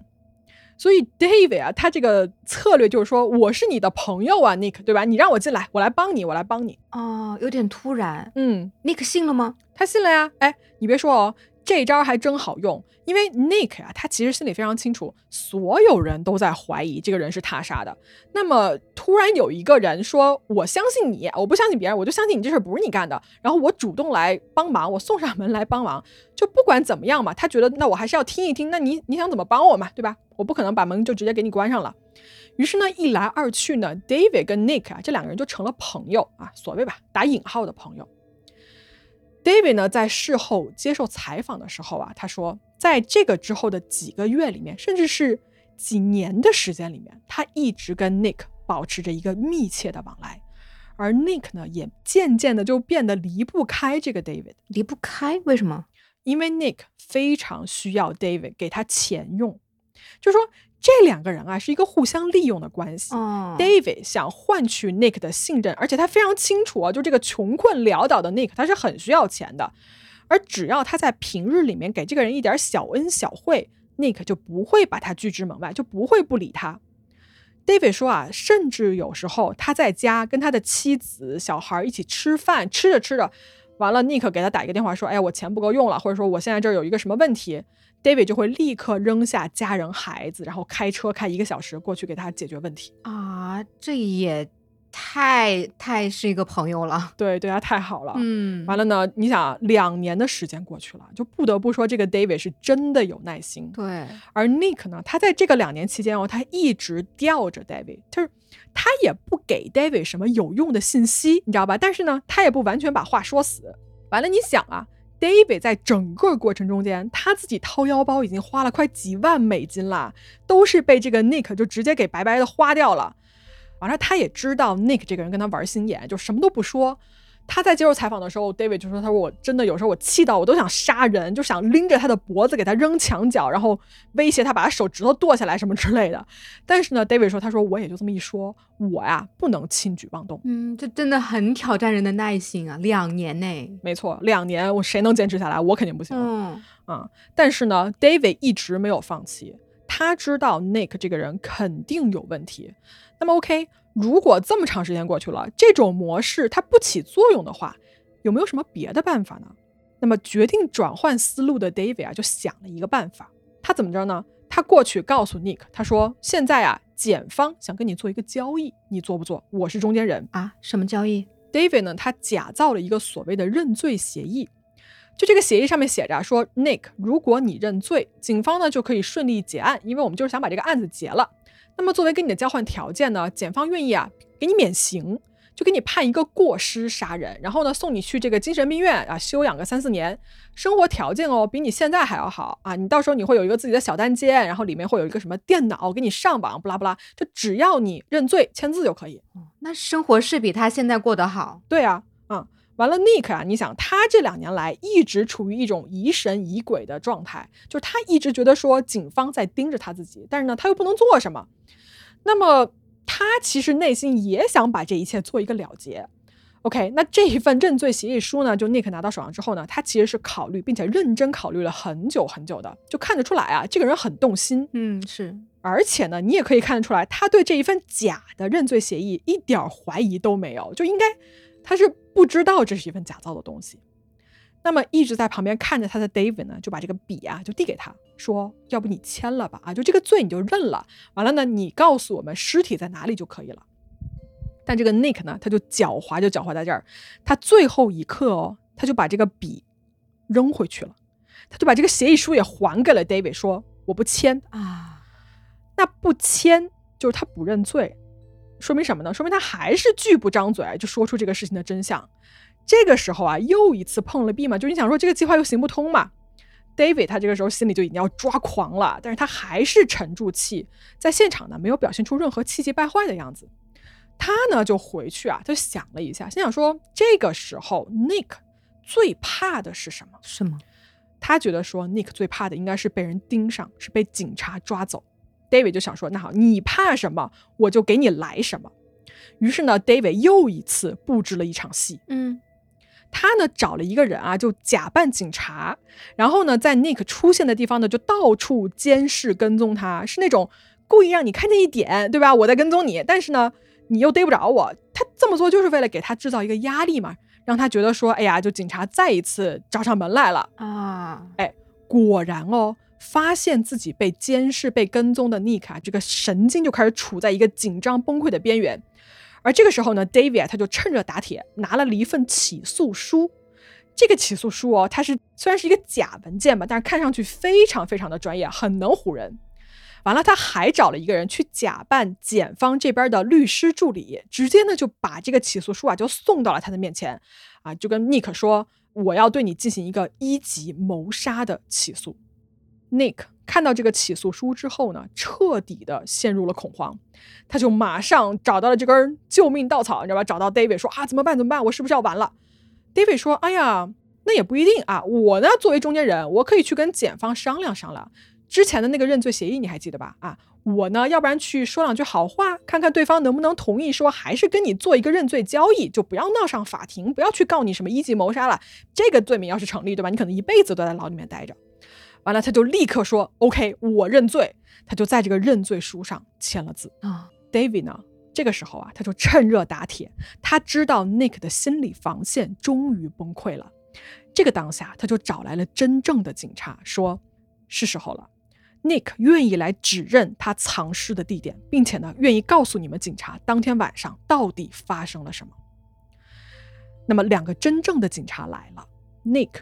所以 David 啊，他这个策略就是说，我是你的朋友啊，Nick，对吧？你让我进来，我来帮你，我来帮你。哦，有点突然。嗯，Nick 信了吗？他信了呀。哎，你别说哦。这招还真好用，因为 Nick 啊，他其实心里非常清楚，所有人都在怀疑这个人是他杀的。那么突然有一个人说：“我相信你，我不相信别人，我就相信你这事不是你干的。”然后我主动来帮忙，我送上门来帮忙。就不管怎么样嘛，他觉得那我还是要听一听，那你你想怎么帮我嘛，对吧？我不可能把门就直接给你关上了。于是呢，一来二去呢，David 跟 Nick 啊这两个人就成了朋友啊，所谓吧，打引号的朋友。David 呢，在事后接受采访的时候啊，他说，在这个之后的几个月里面，甚至是几年的时间里面，他一直跟 Nick 保持着一个密切的往来，而 Nick 呢，也渐渐的就变得离不开这个 David。离不开？为什么？因为 Nick 非常需要 David 给他钱用，就说。这两个人啊，是一个互相利用的关系。David 想换取 Nick 的信任，而且他非常清楚啊，就这个穷困潦倒的 Nick，他是很需要钱的。而只要他在平日里面给这个人一点小恩小惠，Nick 就不会把他拒之门外，就不会不理他。David 说啊，甚至有时候他在家跟他的妻子、小孩一起吃饭，吃着吃着，完了，Nick 给他打一个电话说：“哎呀，我钱不够用了，或者说我现在这儿有一个什么问题。” David 就会立刻扔下家人孩子，然后开车开一个小时过去给他解决问题啊！这也太太是一个朋友了，对，对他太好了。嗯，完了呢，你想两年的时间过去了，就不得不说这个 David 是真的有耐心。对，而 Nick 呢，他在这个两年期间哦，他一直吊着 David，就是他也不给 David 什么有用的信息，你知道吧？但是呢，他也不完全把话说死。完了，你想啊。David 在整个过程中间，他自己掏腰包已经花了快几万美金了，都是被这个 Nick 就直接给白白的花掉了。完了，他也知道 Nick 这个人跟他玩心眼，就什么都不说。他在接受采访的时候，David 就说：“他说我真的有时候我气到我都想杀人，就想拎着他的脖子给他扔墙角，然后威胁他把他手指头剁下来什么之类的。”但是呢，David 说：“他说我也就这么一说，我呀不能轻举妄动。”嗯，这真的很挑战人的耐心啊！两年内，没错，两年我谁能坚持下来？我肯定不行。嗯啊，但是呢，David 一直没有放弃，他知道 Nick 这个人肯定有问题。那么 OK。如果这么长时间过去了，这种模式它不起作用的话，有没有什么别的办法呢？那么决定转换思路的 David 啊，就想了一个办法。他怎么着呢？他过去告诉 Nick，他说：“现在啊，检方想跟你做一个交易，你做不做？我是中间人啊。什么交易？”David 呢，他假造了一个所谓的认罪协议。就这个协议上面写着说：“Nick，如果你认罪，警方呢就可以顺利结案，因为我们就是想把这个案子结了。”那么作为跟你的交换条件呢，检方愿意啊给你免刑，就给你判一个过失杀人，然后呢送你去这个精神病院啊休养个三四年，生活条件哦比你现在还要好啊，你到时候你会有一个自己的小单间，然后里面会有一个什么电脑给你上网，不拉不拉，就只要你认罪签字就可以。那生活是比他现在过得好。对啊，嗯。完了，Nick 啊，你想他这两年来一直处于一种疑神疑鬼的状态，就是他一直觉得说警方在盯着他自己，但是呢他又不能做什么。那么他其实内心也想把这一切做一个了结。OK，那这一份认罪协议书呢，就 Nick 拿到手上之后呢，他其实是考虑并且认真考虑了很久很久的，就看得出来啊，这个人很动心。嗯，是。而且呢，你也可以看得出来，他对这一份假的认罪协议一点怀疑都没有，就应该。他是不知道这是一份假造的东西，那么一直在旁边看着他的 David 呢，就把这个笔啊就递给他，说：“要不你签了吧？啊，就这个罪你就认了。完了呢，你告诉我们尸体在哪里就可以了。”但这个 Nick 呢，他就狡猾，就狡猾在这儿，他最后一刻哦，他就把这个笔扔回去了，他就把这个协议书也还给了 David，说：“我不签啊。”那不签就是他不认罪。说明什么呢？说明他还是拒不张嘴就说出这个事情的真相。这个时候啊，又一次碰了壁嘛，就是你想说这个计划又行不通嘛。David 他这个时候心里就已经要抓狂了，但是他还是沉住气，在现场呢没有表现出任何气急败坏的样子。他呢就回去啊，就想了一下，心想说这个时候 Nick 最怕的是什么？什么？他觉得说 Nick 最怕的应该是被人盯上，是被警察抓走。David 就想说，那好，你怕什么，我就给你来什么。于是呢，David 又一次布置了一场戏。嗯，他呢找了一个人啊，就假扮警察，然后呢在 Nick 出现的地方呢就到处监视跟踪他，是那种故意让你看见一点，对吧？我在跟踪你，但是呢你又逮不着我。他这么做就是为了给他制造一个压力嘛，让他觉得说，哎呀，就警察再一次找上门来了啊！哎，果然哦。发现自己被监视、被跟踪的妮卡，这个神经就开始处在一个紧张崩溃的边缘。而这个时候呢，David 他就趁热打铁，拿了了一份起诉书。这个起诉书哦，它是虽然是一个假文件吧，但是看上去非常非常的专业，很能唬人。完了，他还找了一个人去假扮检方这边的律师助理，直接呢就把这个起诉书啊就送到了他的面前，啊，就跟 Nick 说：“我要对你进行一个一级谋杀的起诉。” Nick 看到这个起诉书之后呢，彻底的陷入了恐慌，他就马上找到了这根救命稻草，你知道吧？找到 David 说啊，怎么办？怎么办？我是不是要完了？David 说，哎呀，那也不一定啊。我呢，作为中间人，我可以去跟检方商量商量。之前的那个认罪协议你还记得吧？啊，我呢，要不然去说两句好话，看看对方能不能同意，说还是跟你做一个认罪交易，就不要闹上法庭，不要去告你什么一级谋杀了。这个罪名要是成立，对吧？你可能一辈子都在牢里面待着。完了，他就立刻说：“OK，我认罪。”他就在这个认罪书上签了字啊。David 呢，这个时候啊，他就趁热打铁。他知道 Nick 的心理防线终于崩溃了。这个当下，他就找来了真正的警察，说：“是时候了，Nick 愿意来指认他藏尸的地点，并且呢，愿意告诉你们警察当天晚上到底发生了什么。”那么，两个真正的警察来了，Nick。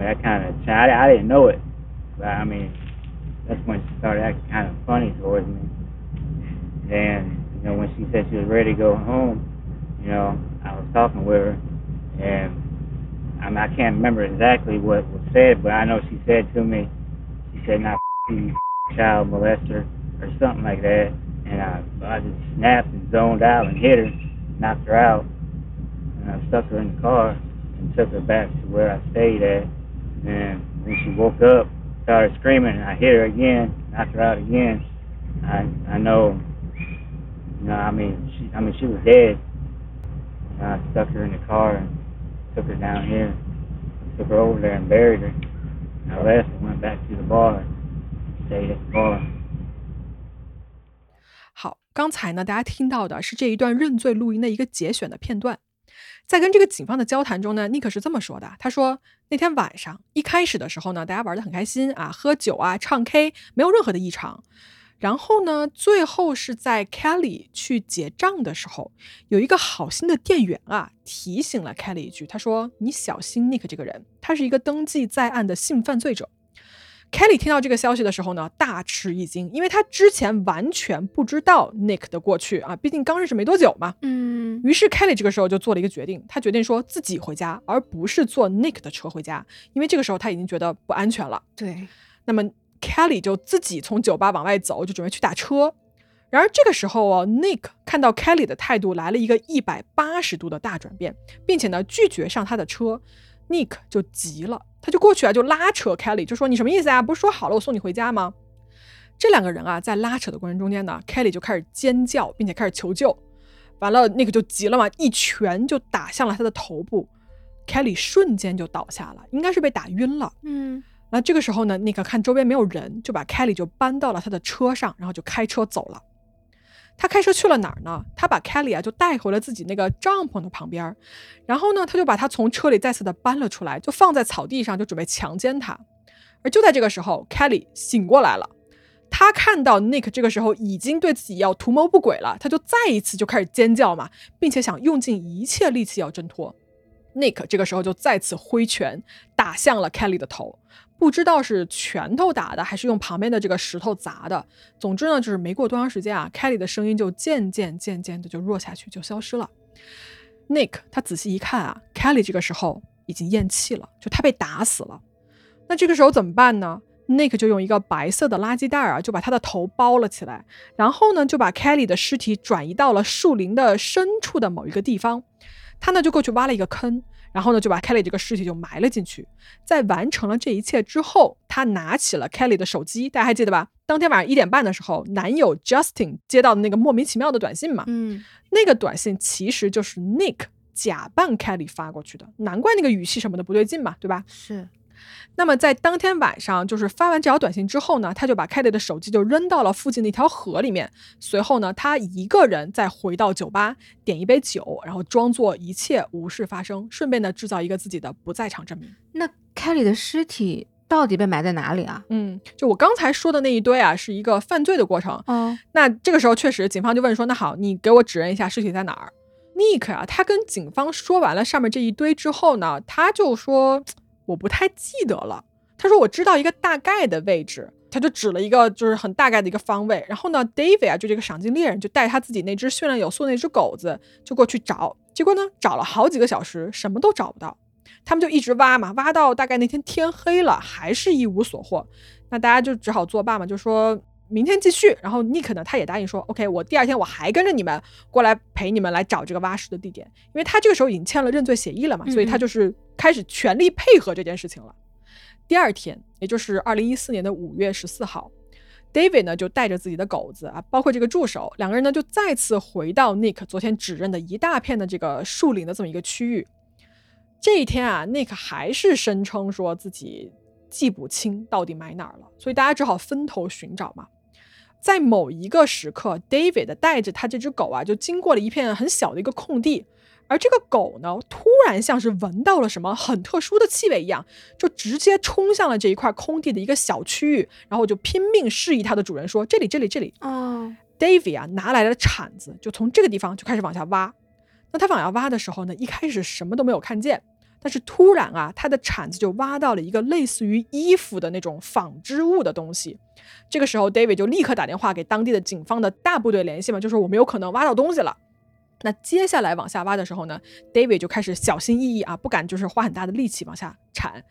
Mean, I kind of, I, I didn't know it, but I mean, that's when she started acting kind of funny towards me. Then, you know, when she said she was ready to go home, you know, I was talking with her, and I mean, I can't remember exactly what was said, but I know she said to me, she said, "Not you, child molester," or something like that, and I, I just snapped and zoned out and hit her, knocked her out, and I stuck her in the car and took her back to where I stayed at. And when she woke up, started screaming, and I hit her again, knocked her out again. I I know, you know, I mean, she I mean she was dead. And I stuck her in the car and took her down here, took her over there and buried her. And I left and went back to the bar, stayed at the bar. 好，刚才呢，大家听到的是这一段认罪录音的一个节选的片段。在跟这个警方的交谈中呢，尼克是这么说的：“他说 那天晚上一开始的时候呢，大家玩的很开心啊，喝酒啊，唱 K，没有任何的异常。然后呢，最后是在 Kelly 去结账的时候，有一个好心的店员啊，提醒了 Kelly 一句，他说：‘你小心 Nick 这个人，他是一个登记在案的性犯罪者。’” Kelly 听到这个消息的时候呢，大吃一惊，因为他之前完全不知道 Nick 的过去啊，毕竟刚认识没多久嘛。嗯。于是 Kelly 这个时候就做了一个决定，他决定说自己回家，而不是坐 Nick 的车回家，因为这个时候他已经觉得不安全了。对。那么 Kelly 就自己从酒吧往外走，就准备去打车。然而这个时候哦，Nick 看到 Kelly 的态度来了一个一百八十度的大转变，并且呢拒绝上他的车，Nick 就急了。他就过去啊，就拉扯 Kelly，就说你什么意思啊？不是说好了我送你回家吗？这两个人啊，在拉扯的过程中间呢，Kelly 就开始尖叫，并且开始求救。完了，那个就急了嘛，一拳就打向了他的头部，Kelly 瞬间就倒下了，应该是被打晕了。嗯，那这个时候呢，那个看周边没有人，就把 Kelly 就搬到了他的车上，然后就开车走了。他开车去了哪儿呢？他把 Kelly 啊就带回了自己那个帐篷的旁边，然后呢，他就把他从车里再次的搬了出来，就放在草地上，就准备强奸他。而就在这个时候，Kelly 醒过来了，他看到 Nick 这个时候已经对自己要图谋不轨了，他就再一次就开始尖叫嘛，并且想用尽一切力气要挣脱。Nick 这个时候就再次挥拳打向了 Kelly 的头，不知道是拳头打的还是用旁边的这个石头砸的。总之呢，就是没过多长时间啊，Kelly 的声音就渐渐渐渐的就弱下去，就消失了。Nick 他仔细一看啊，Kelly 这个时候已经咽气了，就他被打死了。那这个时候怎么办呢？Nick 就用一个白色的垃圾袋啊，就把他的头包了起来，然后呢就把 Kelly 的尸体转移到了树林的深处的某一个地方。他呢就过去挖了一个坑，然后呢就把 Kelly 这个尸体就埋了进去。在完成了这一切之后，他拿起了 Kelly 的手机，大家还记得吧？当天晚上一点半的时候，男友 Justin 接到的那个莫名其妙的短信嘛，嗯，那个短信其实就是 Nick 假扮 Kelly 发过去的，难怪那个语气什么的不对劲嘛，对吧？是。那么在当天晚上，就是发完这条短信之后呢，他就把 Kelly 的手机就扔到了附近的一条河里面。随后呢，他一个人再回到酒吧，点一杯酒，然后装作一切无事发生，顺便呢制造一个自己的不在场证明。那 Kelly 的尸体到底被埋在哪里啊？嗯，就我刚才说的那一堆啊，是一个犯罪的过程。哦，那这个时候确实，警方就问说：“那好，你给我指认一下尸体在哪儿？”Nick 啊，他跟警方说完了上面这一堆之后呢，他就说。我不太记得了。他说我知道一个大概的位置，他就指了一个就是很大概的一个方位。然后呢，David 啊，就这个赏金猎人，就带他自己那只训练有素那只狗子，就过去找。结果呢，找了好几个小时，什么都找不到。他们就一直挖嘛，挖到大概那天天黑了，还是一无所获。那大家就只好作罢嘛，就说明天继续。然后 Nick 呢，他也答应说，OK，我第二天我还跟着你们过来陪你们来找这个挖尸的地点，因为他这个时候已经签了认罪协议了嘛，所以他就是。开始全力配合这件事情了。第二天，也就是二零一四年的五月十四号，David 呢就带着自己的狗子啊，包括这个助手，两个人呢就再次回到 Nick 昨天指认的一大片的这个树林的这么一个区域。这一天啊，Nick 还是声称说自己记不清到底埋哪儿了，所以大家只好分头寻找嘛。在某一个时刻，David 带着他这只狗啊，就经过了一片很小的一个空地。而这个狗呢，突然像是闻到了什么很特殊的气味一样，就直接冲向了这一块空地的一个小区域，然后就拼命示意它的主人说：“这里，这里，这里。”哦，David 啊，拿来了铲子，就从这个地方就开始往下挖。那他往下挖的时候呢，一开始什么都没有看见，但是突然啊，他的铲子就挖到了一个类似于衣服的那种纺织物的东西。这个时候，David 就立刻打电话给当地的警方的大部队联系嘛，就说我们有可能挖到东西了。那接下来往下挖的时候呢，David 就开始小心翼翼啊，不敢就是花很大的力气往下铲。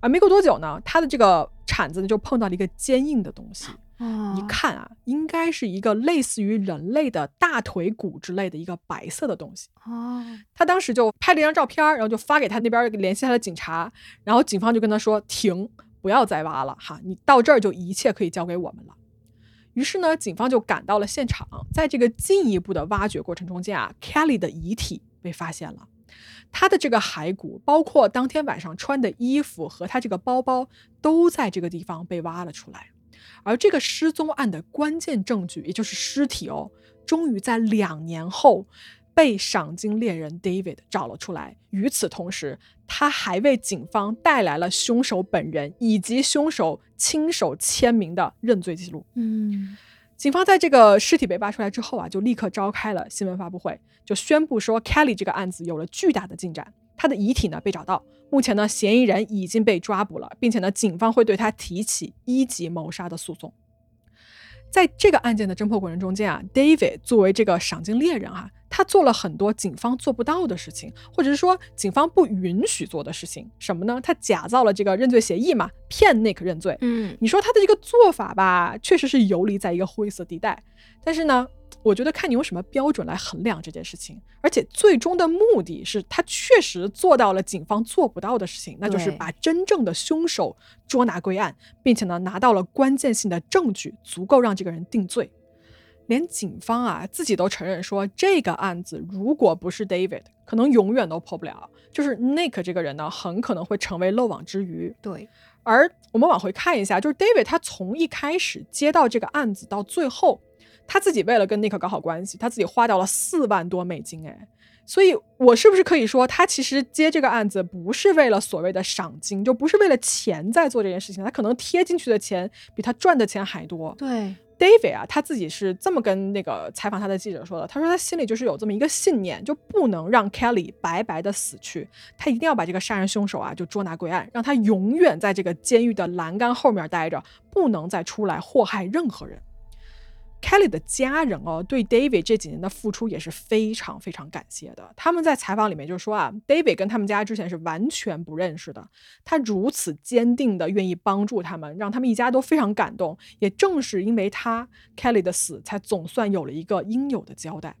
而没过多久呢，他的这个铲子呢就碰到了一个坚硬的东西，一看啊，应该是一个类似于人类的大腿骨之类的一个白色的东西。哦，他当时就拍了一张照片，然后就发给他那边联系他的警察，然后警方就跟他说停，不要再挖了哈，你到这儿就一切可以交给我们了。于是呢，警方就赶到了现场。在这个进一步的挖掘过程中间啊，Kelly 的遗体被发现了。他的这个骸骨，包括当天晚上穿的衣服和他这个包包，都在这个地方被挖了出来。而这个失踪案的关键证据，也就是尸体哦，终于在两年后。被赏金猎人 David 找了出来。与此同时，他还为警方带来了凶手本人以及凶手亲手签名的认罪记录。嗯，警方在这个尸体被扒出来之后啊，就立刻召开了新闻发布会，就宣布说 Kelly 这个案子有了巨大的进展。他的遗体呢被找到，目前呢嫌疑人已经被抓捕了，并且呢警方会对他提起一级谋杀的诉讼。在这个案件的侦破过程中间啊，David 作为这个赏金猎人哈。他做了很多警方做不到的事情，或者是说警方不允许做的事情，什么呢？他假造了这个认罪协议嘛，骗 Nick 认罪。嗯，你说他的这个做法吧，确实是游离在一个灰色地带。但是呢，我觉得看你用什么标准来衡量这件事情，而且最终的目的是他确实做到了警方做不到的事情，那就是把真正的凶手捉拿归案，并且呢拿到了关键性的证据，足够让这个人定罪。连警方啊自己都承认说，这个案子如果不是 David，可能永远都破不了。就是 Nick 这个人呢，很可能会成为漏网之鱼。对。而我们往回看一下，就是 David 他从一开始接到这个案子到最后，他自己为了跟 Nick 搞好关系，他自己花掉了四万多美金。哎，所以，我是不是可以说，他其实接这个案子不是为了所谓的赏金，就不是为了钱在做这件事情？他可能贴进去的钱比他赚的钱还多。对，David 啊，他自己是这么跟那个采访他的记者说的。他说他心里就是有这么一个信念，就不能让 Kelly 白白的死去，他一定要把这个杀人凶手啊就捉拿归案，让他永远在这个监狱的栏杆后面待着，不能再出来祸害任何人。Kelly 的家人哦，对 David 这几年的付出也是非常非常感谢的。他们在采访里面就说啊，David 跟他们家之前是完全不认识的，他如此坚定的愿意帮助他们，让他们一家都非常感动。也正是因为他 Kelly 的死，才总算有了一个应有的交代。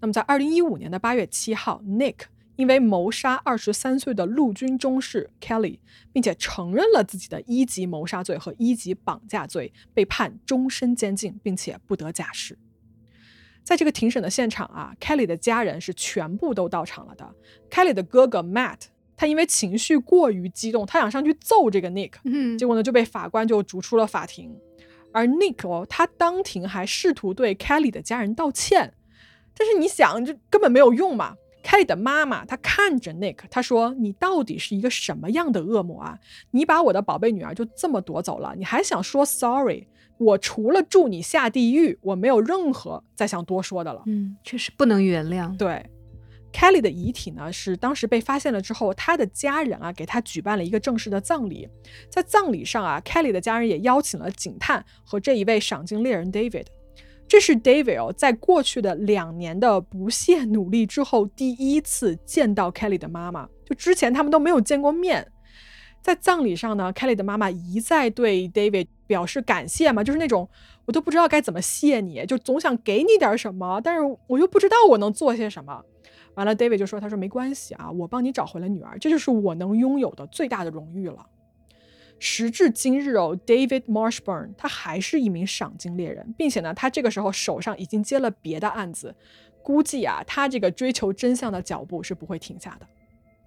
那么在二零一五年的八月七号，Nick。因为谋杀二十三岁的陆军中士 Kelly，并且承认了自己的一级谋杀罪和一级绑架罪，被判终身监禁，并且不得假释。在这个庭审的现场啊，Kelly 的家人是全部都到场了的。Kelly 的哥哥 Matt，他因为情绪过于激动，他想上去揍这个 Nick，嗯，结果呢就被法官就逐出了法庭。而 Nick 哦，他当庭还试图对 Kelly 的家人道歉，但是你想，这根本没有用嘛。Kelly 的妈妈，她看着 Nick，她说：“你到底是一个什么样的恶魔啊？你把我的宝贝女儿就这么夺走了，你还想说 sorry？我除了祝你下地狱，我没有任何再想多说的了。”嗯，确实不能原谅。对，Kelly 的遗体呢，是当时被发现了之后，他的家人啊给他举办了一个正式的葬礼。在葬礼上啊，Kelly 的家人也邀请了警探和这一位赏金猎人 David。这是 David 在过去的两年的不懈努力之后，第一次见到 Kelly 的妈妈。就之前他们都没有见过面。在葬礼上呢，Kelly 的妈妈一再对 David 表示感谢嘛，就是那种我都不知道该怎么谢你，就总想给你点什么，但是我又不知道我能做些什么。完了，David 就说：“他说没关系啊，我帮你找回了女儿，这就是我能拥有的最大的荣誉了。”时至今日哦，David Marshburn 他还是一名赏金猎人，并且呢，他这个时候手上已经接了别的案子，估计啊，他这个追求真相的脚步是不会停下的。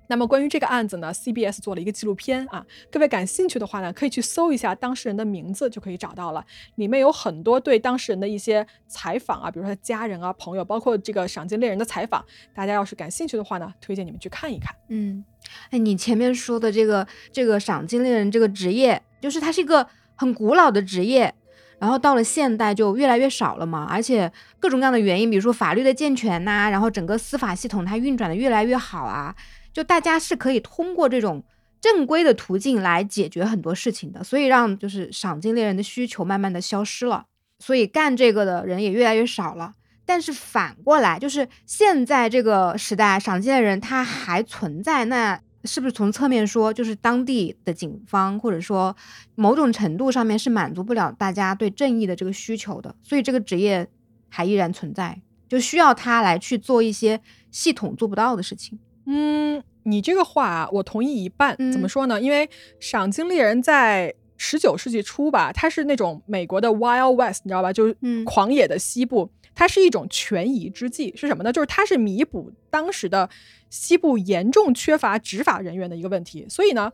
那么关于这个案子呢，CBS 做了一个纪录片啊，各位感兴趣的话呢，可以去搜一下当事人的名字就可以找到了，里面有很多对当事人的一些采访啊，比如说他家人啊、朋友，包括这个赏金猎人的采访，大家要是感兴趣的话呢，推荐你们去看一看。嗯，哎，你前面说的这个这个赏金猎人这个职业，就是它是一个很古老的职业，然后到了现代就越来越少了嘛，而且各种各样的原因，比如说法律的健全呐，然后整个司法系统它运转的越来越好啊。就大家是可以通过这种正规的途径来解决很多事情的，所以让就是赏金猎人的需求慢慢的消失了，所以干这个的人也越来越少了。但是反过来，就是现在这个时代，赏金猎人他还存在，那是不是从侧面说，就是当地的警方或者说某种程度上面是满足不了大家对正义的这个需求的，所以这个职业还依然存在，就需要他来去做一些系统做不到的事情。嗯，你这个话啊，我同意一半。怎么说呢？因为赏金猎人在十九世纪初吧，它是那种美国的 Wild West，你知道吧？就是狂野的西部，它是一种权宜之计。是什么呢？就是它是弥补当时的西部严重缺乏执法人员的一个问题。所以呢。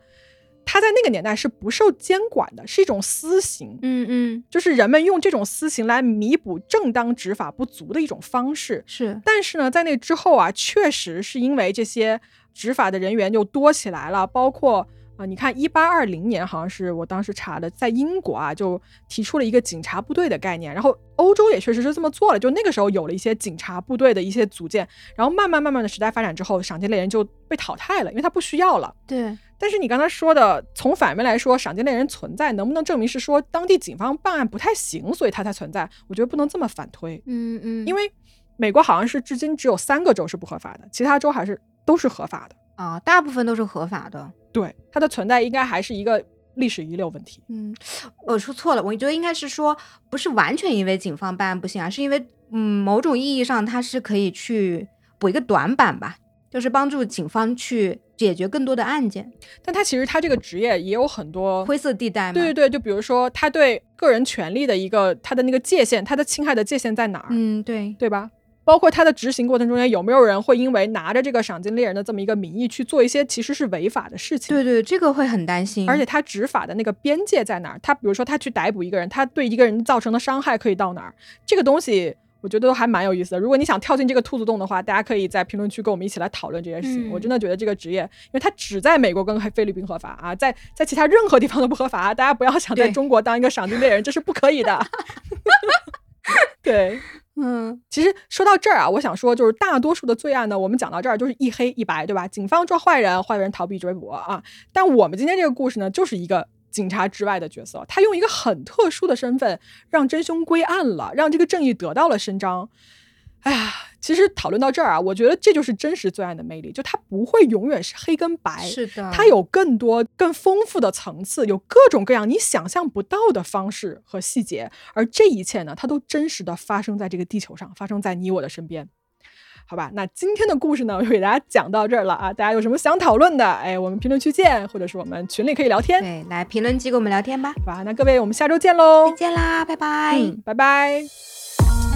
他在那个年代是不受监管的，是一种私刑。嗯嗯，就是人们用这种私刑来弥补正当执法不足的一种方式。是，但是呢，在那之后啊，确实是因为这些执法的人员就多起来了，包括。啊，你看，一八二零年好像是我当时查的，在英国啊，就提出了一个警察部队的概念，然后欧洲也确实是这么做了，就那个时候有了一些警察部队的一些组建，然后慢慢慢慢的时代发展之后，赏金猎人就被淘汰了，因为他不需要了。对。但是你刚才说的，从反面来说，赏金猎人存在，能不能证明是说当地警方办案不太行，所以他才存在？我觉得不能这么反推。嗯嗯。因为美国好像是至今只有三个州是不合法的，其他州还是都是合法的。啊，大部分都是合法的。对它的存在，应该还是一个历史遗留问题。嗯，我说错了，我觉得应该是说，不是完全因为警方办案不行啊，是因为嗯，某种意义上它是可以去补一个短板吧，就是帮助警方去解决更多的案件。但他其实他这个职业也有很多灰色地带嘛。对对对，就比如说他对个人权利的一个他的那个界限，他的侵害的界限在哪儿？嗯，对，对吧？包括他的执行过程中间，有没有人会因为拿着这个赏金猎人的这么一个名义去做一些其实是违法的事情？对对，这个会很担心。而且他执法的那个边界在哪儿？他比如说他去逮捕一个人，他对一个人造成的伤害可以到哪儿？这个东西我觉得都还蛮有意思的。如果你想跳进这个兔子洞的话，大家可以在评论区跟我们一起来讨论这件事情。我真的觉得这个职业，因为它只在美国跟菲律宾合法啊，在在其他任何地方都不合法。大家不要想在中国当一个赏金猎人，这是不可以的。对，嗯，其实说到这儿啊，我想说，就是大多数的罪案呢，我们讲到这儿就是一黑一白，对吧？警方抓坏人，坏人逃避追捕啊。但我们今天这个故事呢，就是一个。警察之外的角色，他用一个很特殊的身份让真凶归案了，让这个正义得到了伸张。哎呀，其实讨论到这儿啊，我觉得这就是真实罪案的魅力，就它不会永远是黑跟白，是的，它有更多、更丰富的层次，有各种各样你想象不到的方式和细节，而这一切呢，它都真实的发生在这个地球上，发生在你我的身边。好吧，那今天的故事呢，我就给大家讲到这儿了啊！大家有什么想讨论的，哎，我们评论区见，或者是我们群里可以聊天。对，来评论区跟我们聊天吧。好吧，那各位，我们下周见喽！再见啦，拜拜，拜拜。